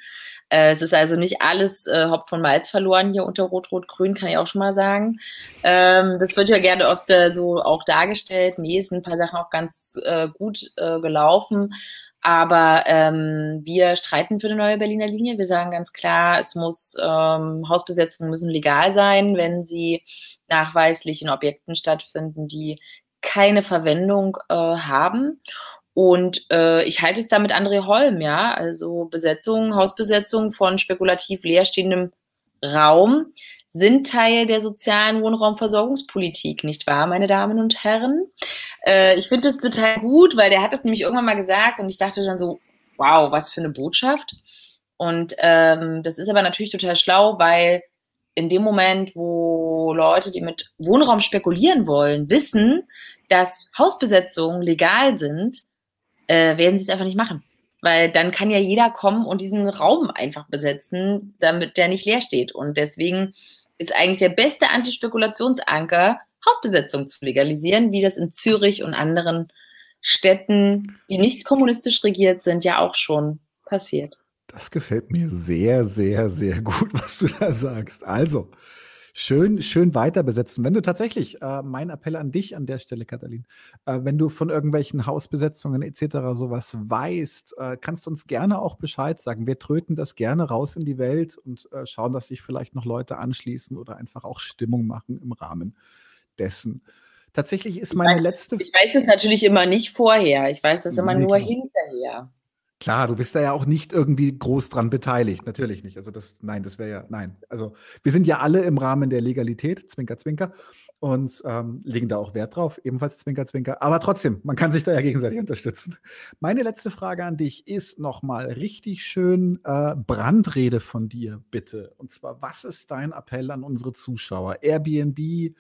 Äh, es ist also nicht alles äh, Hopf von Malz verloren hier unter Rot-Rot-Grün, kann ich auch schon mal sagen. Ähm, das wird ja gerne oft äh, so auch dargestellt. Nee, es sind ein paar Sachen auch ganz äh, gut äh, gelaufen. Aber ähm, wir streiten für eine neue Berliner Linie. Wir sagen ganz klar, es muss ähm, Hausbesetzungen müssen legal sein, wenn sie nachweislich in Objekten stattfinden, die keine Verwendung äh, haben. Und äh, ich halte es da mit André Holm, ja, also Besetzung, Hausbesetzung von spekulativ leerstehendem Raum sind Teil der sozialen Wohnraumversorgungspolitik, nicht wahr, meine Damen und Herren? Äh, ich finde das total gut, weil der hat das nämlich irgendwann mal gesagt und ich dachte dann so, wow, was für eine Botschaft. Und ähm, das ist aber natürlich total schlau, weil in dem Moment, wo Leute, die mit Wohnraum spekulieren wollen, wissen, dass Hausbesetzungen legal sind, äh, werden sie es einfach nicht machen. Weil dann kann ja jeder kommen und diesen Raum einfach besetzen, damit der nicht leer steht. Und deswegen ist eigentlich der beste Antispekulationsanker, Hausbesetzung zu legalisieren, wie das in Zürich und anderen Städten, die nicht kommunistisch regiert sind, ja auch schon passiert. Das gefällt mir sehr, sehr, sehr gut, was du da sagst. Also, schön, schön weiter besetzen. Wenn du tatsächlich, äh, mein Appell an dich an der Stelle, Katalin, äh, wenn du von irgendwelchen Hausbesetzungen etc. sowas weißt, äh, kannst du uns gerne auch Bescheid sagen. Wir tröten das gerne raus in die Welt und äh, schauen, dass sich vielleicht noch Leute anschließen oder einfach auch Stimmung machen im Rahmen dessen. Tatsächlich ist meine ich letzte. Ich weiß es natürlich immer nicht vorher. Ich weiß das immer nur hinterher. Klar, du bist da ja auch nicht irgendwie groß dran beteiligt, natürlich nicht. Also das, nein, das wäre ja, nein. Also wir sind ja alle im Rahmen der Legalität, Zwinker, Zwinker, und ähm, legen da auch Wert drauf, ebenfalls Zwinker, Zwinker. Aber trotzdem, man kann sich da ja gegenseitig unterstützen. Meine letzte Frage an dich ist nochmal richtig schön äh, Brandrede von dir, bitte. Und zwar, was ist dein Appell an unsere Zuschauer? Airbnb,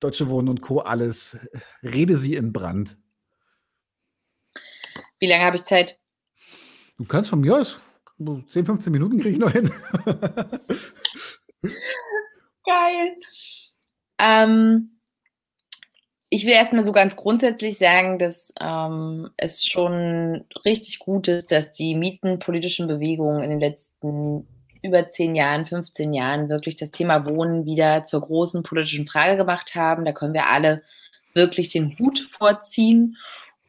Deutsche Wohnen und Co., alles. Rede sie in Brand. Wie lange habe ich Zeit? Du kannst von mir aus 10, 15 Minuten kriege ich noch hin. Geil. Ähm, ich will erstmal so ganz grundsätzlich sagen, dass ähm, es schon richtig gut ist, dass die mietenpolitischen Bewegungen in den letzten über 10 Jahren, 15 Jahren wirklich das Thema Wohnen wieder zur großen politischen Frage gemacht haben. Da können wir alle wirklich den Hut vorziehen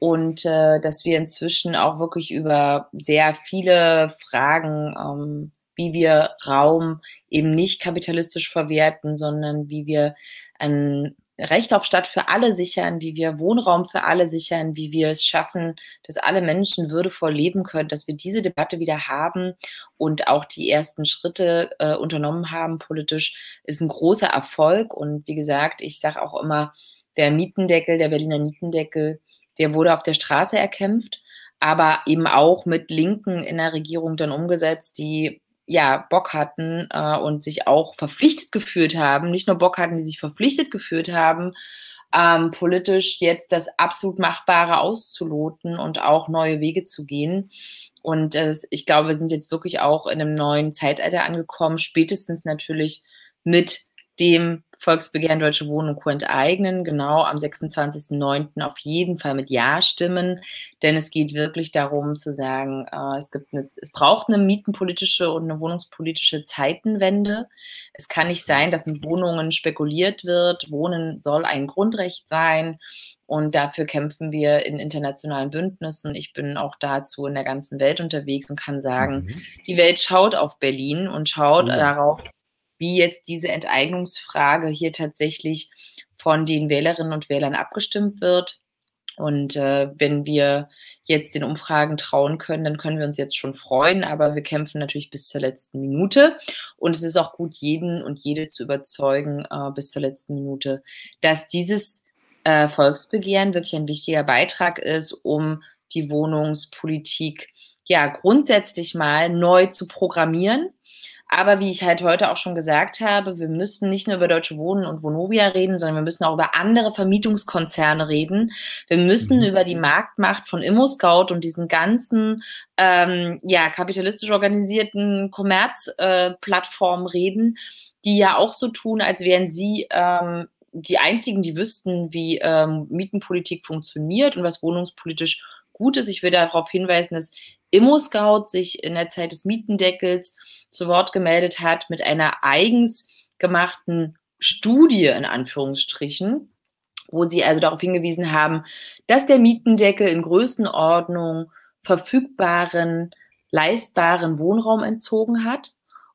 und äh, dass wir inzwischen auch wirklich über sehr viele Fragen, ähm, wie wir Raum eben nicht kapitalistisch verwerten, sondern wie wir ein Recht auf Stadt für alle sichern, wie wir Wohnraum für alle sichern, wie wir es schaffen, dass alle Menschen würdevoll leben können, dass wir diese Debatte wieder haben und auch die ersten Schritte äh, unternommen haben politisch, ist ein großer Erfolg. Und wie gesagt, ich sage auch immer, der Mietendeckel, der Berliner Mietendeckel, der wurde auf der Straße erkämpft, aber eben auch mit Linken in der Regierung dann umgesetzt, die ja Bock hatten äh, und sich auch verpflichtet gefühlt haben, nicht nur Bock hatten, die sich verpflichtet gefühlt haben, ähm, politisch jetzt das absolut Machbare auszuloten und auch neue Wege zu gehen. Und äh, ich glaube, wir sind jetzt wirklich auch in einem neuen Zeitalter angekommen, spätestens natürlich mit dem Volksbegehren Deutsche Wohnen und Co. enteignen, genau am 26.09. auf jeden Fall mit Ja stimmen, denn es geht wirklich darum zu sagen, äh, es, gibt eine, es braucht eine mietenpolitische und eine wohnungspolitische Zeitenwende. Es kann nicht sein, dass mit Wohnungen spekuliert wird. Wohnen soll ein Grundrecht sein. Und dafür kämpfen wir in internationalen Bündnissen. Ich bin auch dazu in der ganzen Welt unterwegs und kann sagen, mhm. die Welt schaut auf Berlin und schaut mhm. darauf, wie jetzt diese Enteignungsfrage hier tatsächlich von den Wählerinnen und Wählern abgestimmt wird. Und äh, wenn wir jetzt den Umfragen trauen können, dann können wir uns jetzt schon freuen, aber wir kämpfen natürlich bis zur letzten Minute. Und es ist auch gut, jeden und jede zu überzeugen äh, bis zur letzten Minute, dass dieses äh, Volksbegehren wirklich ein wichtiger Beitrag ist, um die Wohnungspolitik ja grundsätzlich mal neu zu programmieren aber wie ich halt heute auch schon gesagt habe, wir müssen nicht nur über Deutsche Wohnen und Vonovia reden, sondern wir müssen auch über andere Vermietungskonzerne reden. Wir müssen mhm. über die Marktmacht von ImmoScout und diesen ganzen ähm, ja, kapitalistisch organisierten Kommerzplattformen äh, reden, die ja auch so tun, als wären sie ähm, die einzigen, die wüssten, wie ähm, Mietenpolitik funktioniert und was wohnungspolitisch gut ist. Ich will darauf hinweisen, dass ImmoScout sich in der Zeit des Mietendeckels zu Wort gemeldet hat mit einer eigens gemachten Studie in Anführungsstrichen, wo sie also darauf hingewiesen haben, dass der Mietendeckel in Größenordnung verfügbaren, leistbaren Wohnraum entzogen hat.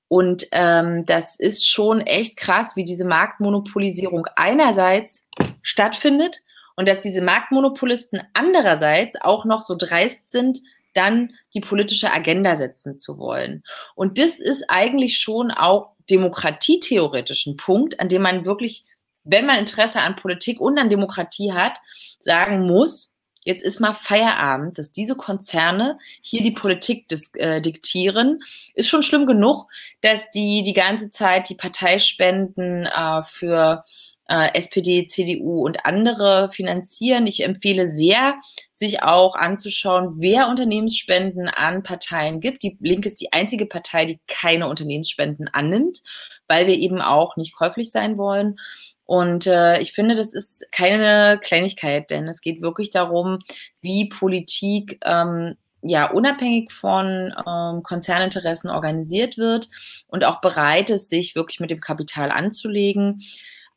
Und ähm, das ist schon echt krass, wie diese Marktmonopolisierung einerseits stattfindet und dass diese Marktmonopolisten andererseits auch noch so dreist sind, dann die politische Agenda setzen zu wollen. Und das ist eigentlich schon auch demokratietheoretisch ein Punkt, an dem man wirklich, wenn man Interesse an Politik und an Demokratie hat, sagen muss, jetzt ist mal Feierabend, dass diese Konzerne hier die Politik des, äh, diktieren. Ist schon schlimm genug, dass die die ganze Zeit die Parteispenden äh, für äh, SPD, CDU und andere finanzieren. Ich empfehle sehr, sich auch anzuschauen, wer Unternehmensspenden an Parteien gibt. Die Linke ist die einzige Partei, die keine Unternehmensspenden annimmt, weil wir eben auch nicht käuflich sein wollen. Und äh, ich finde, das ist keine Kleinigkeit, denn es geht wirklich darum, wie Politik ähm, ja unabhängig von ähm, Konzerninteressen organisiert wird und auch bereit ist, sich wirklich mit dem Kapital anzulegen.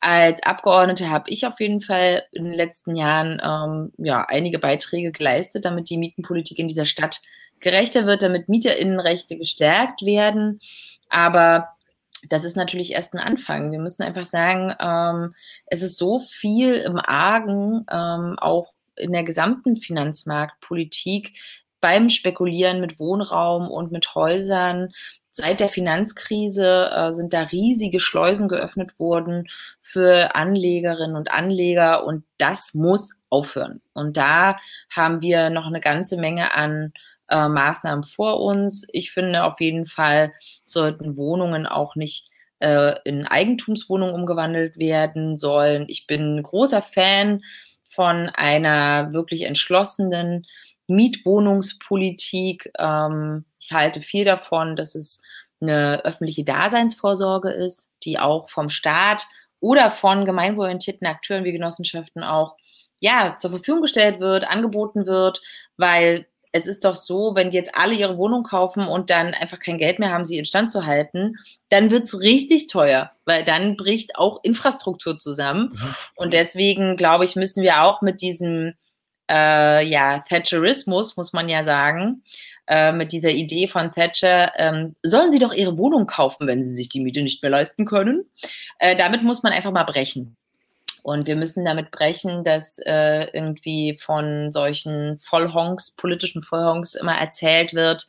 Als Abgeordnete habe ich auf jeden Fall in den letzten Jahren ähm, ja, einige Beiträge geleistet, damit die Mietenpolitik in dieser Stadt gerechter wird, damit Mieterinnenrechte gestärkt werden. Aber das ist natürlich erst ein Anfang. Wir müssen einfach sagen, ähm, es ist so viel im Argen, ähm, auch in der gesamten Finanzmarktpolitik, beim Spekulieren mit Wohnraum und mit Häusern. Seit der Finanzkrise äh, sind da riesige Schleusen geöffnet worden für Anlegerinnen und Anleger und das muss aufhören. Und da haben wir noch eine ganze Menge an äh, Maßnahmen vor uns. Ich finde auf jeden Fall sollten Wohnungen auch nicht äh, in Eigentumswohnungen umgewandelt werden sollen. Ich bin großer Fan von einer wirklich entschlossenen Mietwohnungspolitik. Ähm, ich halte viel davon, dass es eine öffentliche Daseinsvorsorge ist, die auch vom Staat oder von gemeinwohlorientierten Akteuren wie Genossenschaften auch ja, zur Verfügung gestellt wird, angeboten wird, weil es ist doch so, wenn die jetzt alle ihre Wohnung kaufen und dann einfach kein Geld mehr haben, sie instand zu halten, dann wird es richtig teuer, weil dann bricht auch Infrastruktur zusammen. Mhm. Und deswegen, glaube ich, müssen wir auch mit diesem äh, ja, Thatcherismus, muss man ja sagen, äh, mit dieser Idee von Thatcher, ähm, sollen sie doch ihre Wohnung kaufen, wenn sie sich die Miete nicht mehr leisten können. Äh, damit muss man einfach mal brechen. Und wir müssen damit brechen, dass äh, irgendwie von solchen Vollhonks, politischen Vollhonks immer erzählt wird,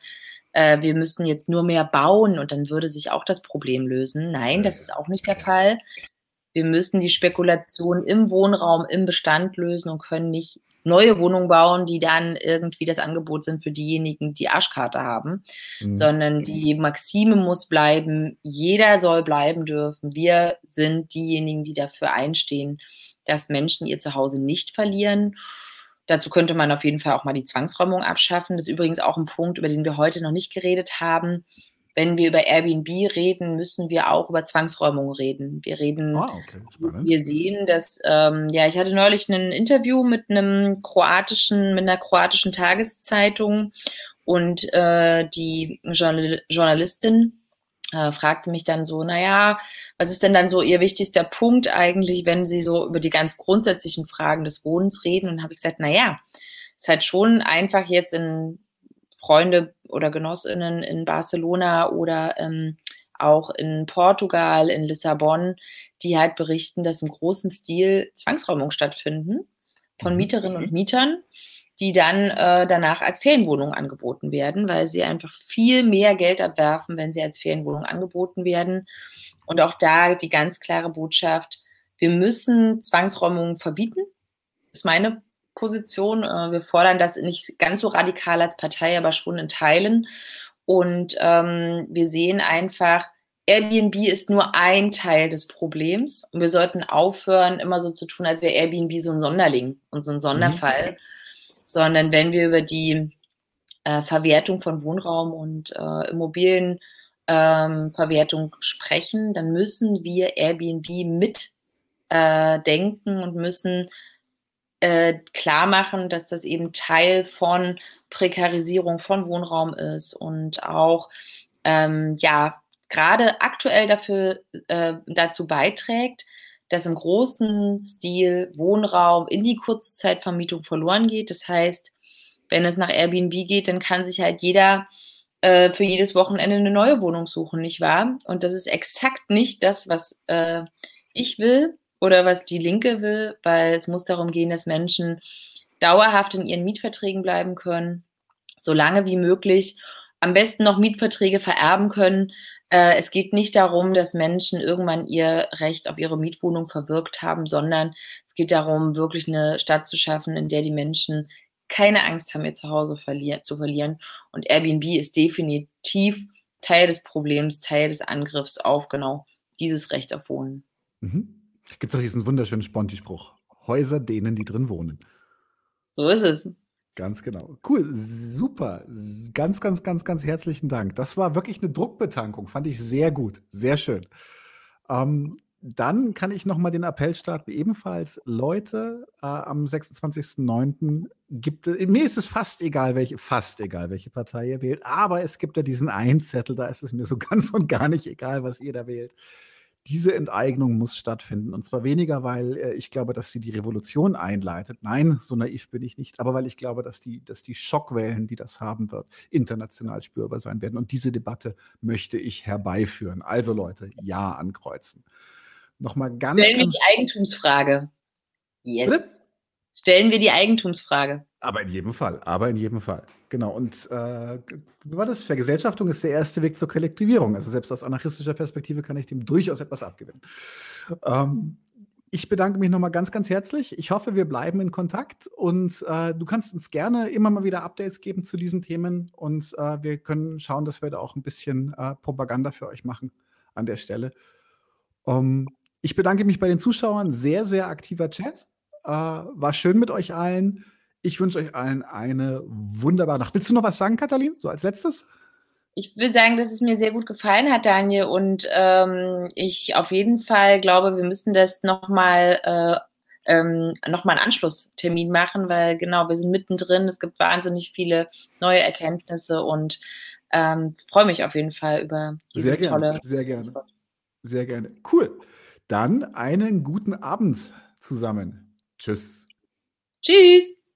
äh, wir müssen jetzt nur mehr bauen und dann würde sich auch das Problem lösen. Nein, das ist auch nicht der Fall. Wir müssen die Spekulation im Wohnraum, im Bestand lösen und können nicht neue Wohnungen bauen, die dann irgendwie das Angebot sind für diejenigen, die Arschkarte haben, mhm. sondern die Maxime muss bleiben, jeder soll bleiben dürfen. Wir sind diejenigen, die dafür einstehen, dass Menschen ihr Zuhause nicht verlieren. Dazu könnte man auf jeden Fall auch mal die Zwangsräumung abschaffen. Das ist übrigens auch ein Punkt, über den wir heute noch nicht geredet haben wenn wir über Airbnb reden, müssen wir auch über Zwangsräumung reden. Wir reden, ah, okay. wir sehen, dass, ähm, ja, ich hatte neulich ein Interview mit einem kroatischen, mit einer kroatischen Tageszeitung und äh, die Journal Journalistin äh, fragte mich dann so, naja, was ist denn dann so Ihr wichtigster Punkt eigentlich, wenn Sie so über die ganz grundsätzlichen Fragen des Wohnens reden? Und habe ich gesagt, naja, ist halt schon einfach jetzt in Freunde oder Genossinnen in Barcelona oder ähm, auch in Portugal, in Lissabon, die halt berichten, dass im großen Stil Zwangsräumungen stattfinden von mhm. Mieterinnen und Mietern, die dann äh, danach als Ferienwohnung angeboten werden, weil sie einfach viel mehr Geld abwerfen, wenn sie als Ferienwohnung angeboten werden. Und auch da die ganz klare Botschaft, wir müssen Zwangsräumungen verbieten. Das ist meine Position. Äh, wir fordern das nicht ganz so radikal als Partei, aber schon in Teilen. Und ähm, wir sehen einfach, Airbnb ist nur ein Teil des Problems. Und wir sollten aufhören, immer so zu tun, als wäre Airbnb so ein Sonderling und so ein Sonderfall. Mhm. Sondern wenn wir über die äh, Verwertung von Wohnraum und äh, Immobilienverwertung ähm, sprechen, dann müssen wir Airbnb mitdenken äh, und müssen äh, klar machen, dass das eben Teil von Prekarisierung von Wohnraum ist und auch ähm, ja gerade aktuell dafür äh, dazu beiträgt, dass im großen Stil Wohnraum in die Kurzzeitvermietung verloren geht. Das heißt, wenn es nach Airbnb geht, dann kann sich halt jeder äh, für jedes Wochenende eine neue Wohnung suchen, nicht wahr? Und das ist exakt nicht das, was äh, ich will oder was die Linke will, weil es muss darum gehen, dass Menschen dauerhaft in ihren Mietverträgen bleiben können, so lange wie möglich, am besten noch Mietverträge vererben können. Äh, es geht nicht darum, dass Menschen irgendwann ihr Recht auf ihre Mietwohnung verwirkt haben, sondern es geht darum, wirklich eine Stadt zu schaffen, in der die Menschen keine Angst haben, ihr Zuhause verlier zu verlieren. Und Airbnb ist definitiv Teil des Problems, Teil des Angriffs auf genau dieses Recht auf Wohnen. Mhm. Gibt es doch diesen wunderschönen Sponti-Spruch. Häuser denen, die drin wohnen. So ist es. Ganz genau. Cool, super. Ganz, ganz, ganz, ganz herzlichen Dank. Das war wirklich eine Druckbetankung. Fand ich sehr gut. Sehr schön. Ähm, dann kann ich nochmal den Appell starten. Ebenfalls, Leute, äh, am 26.09. gibt es, mir ist es fast egal, welche, fast egal, welche Partei ihr wählt, aber es gibt ja diesen Einzettel, da ist es mir so ganz und gar nicht egal, was ihr da wählt diese Enteignung muss stattfinden. Und zwar weniger, weil äh, ich glaube, dass sie die Revolution einleitet. Nein, so naiv bin ich nicht, aber weil ich glaube, dass die, dass die Schockwellen, die das haben wird, international spürbar sein werden. Und diese Debatte möchte ich herbeiführen. Also Leute, ja ankreuzen. Nochmal ganz. Stellen wir die Eigentumsfrage. Yes. Bitte? Stellen wir die Eigentumsfrage. Aber in jedem Fall, aber in jedem Fall. Genau, und äh, war das? Vergesellschaftung ist der erste Weg zur Kollektivierung. Also selbst aus anarchistischer Perspektive kann ich dem durchaus etwas abgewinnen. Ähm, ich bedanke mich nochmal ganz, ganz herzlich. Ich hoffe, wir bleiben in Kontakt und äh, du kannst uns gerne immer mal wieder Updates geben zu diesen Themen und äh, wir können schauen, dass wir da auch ein bisschen äh, Propaganda für euch machen an der Stelle. Ähm, ich bedanke mich bei den Zuschauern. Sehr, sehr aktiver Chat. Äh, war schön mit euch allen. Ich wünsche euch allen eine wunderbare Nacht. Willst du noch was sagen, Katalin? So als letztes? Ich will sagen, dass es mir sehr gut gefallen hat, Daniel, und ähm, ich auf jeden Fall glaube, wir müssen das nochmal äh, ähm, nochmal einen Anschlusstermin machen, weil genau, wir sind mittendrin, es gibt wahnsinnig viele neue Erkenntnisse und ähm, freue mich auf jeden Fall über dieses sehr gerne, tolle. Sehr gerne. Sehr gerne. Cool. Dann einen guten Abend zusammen. Tschüss. Tschüss.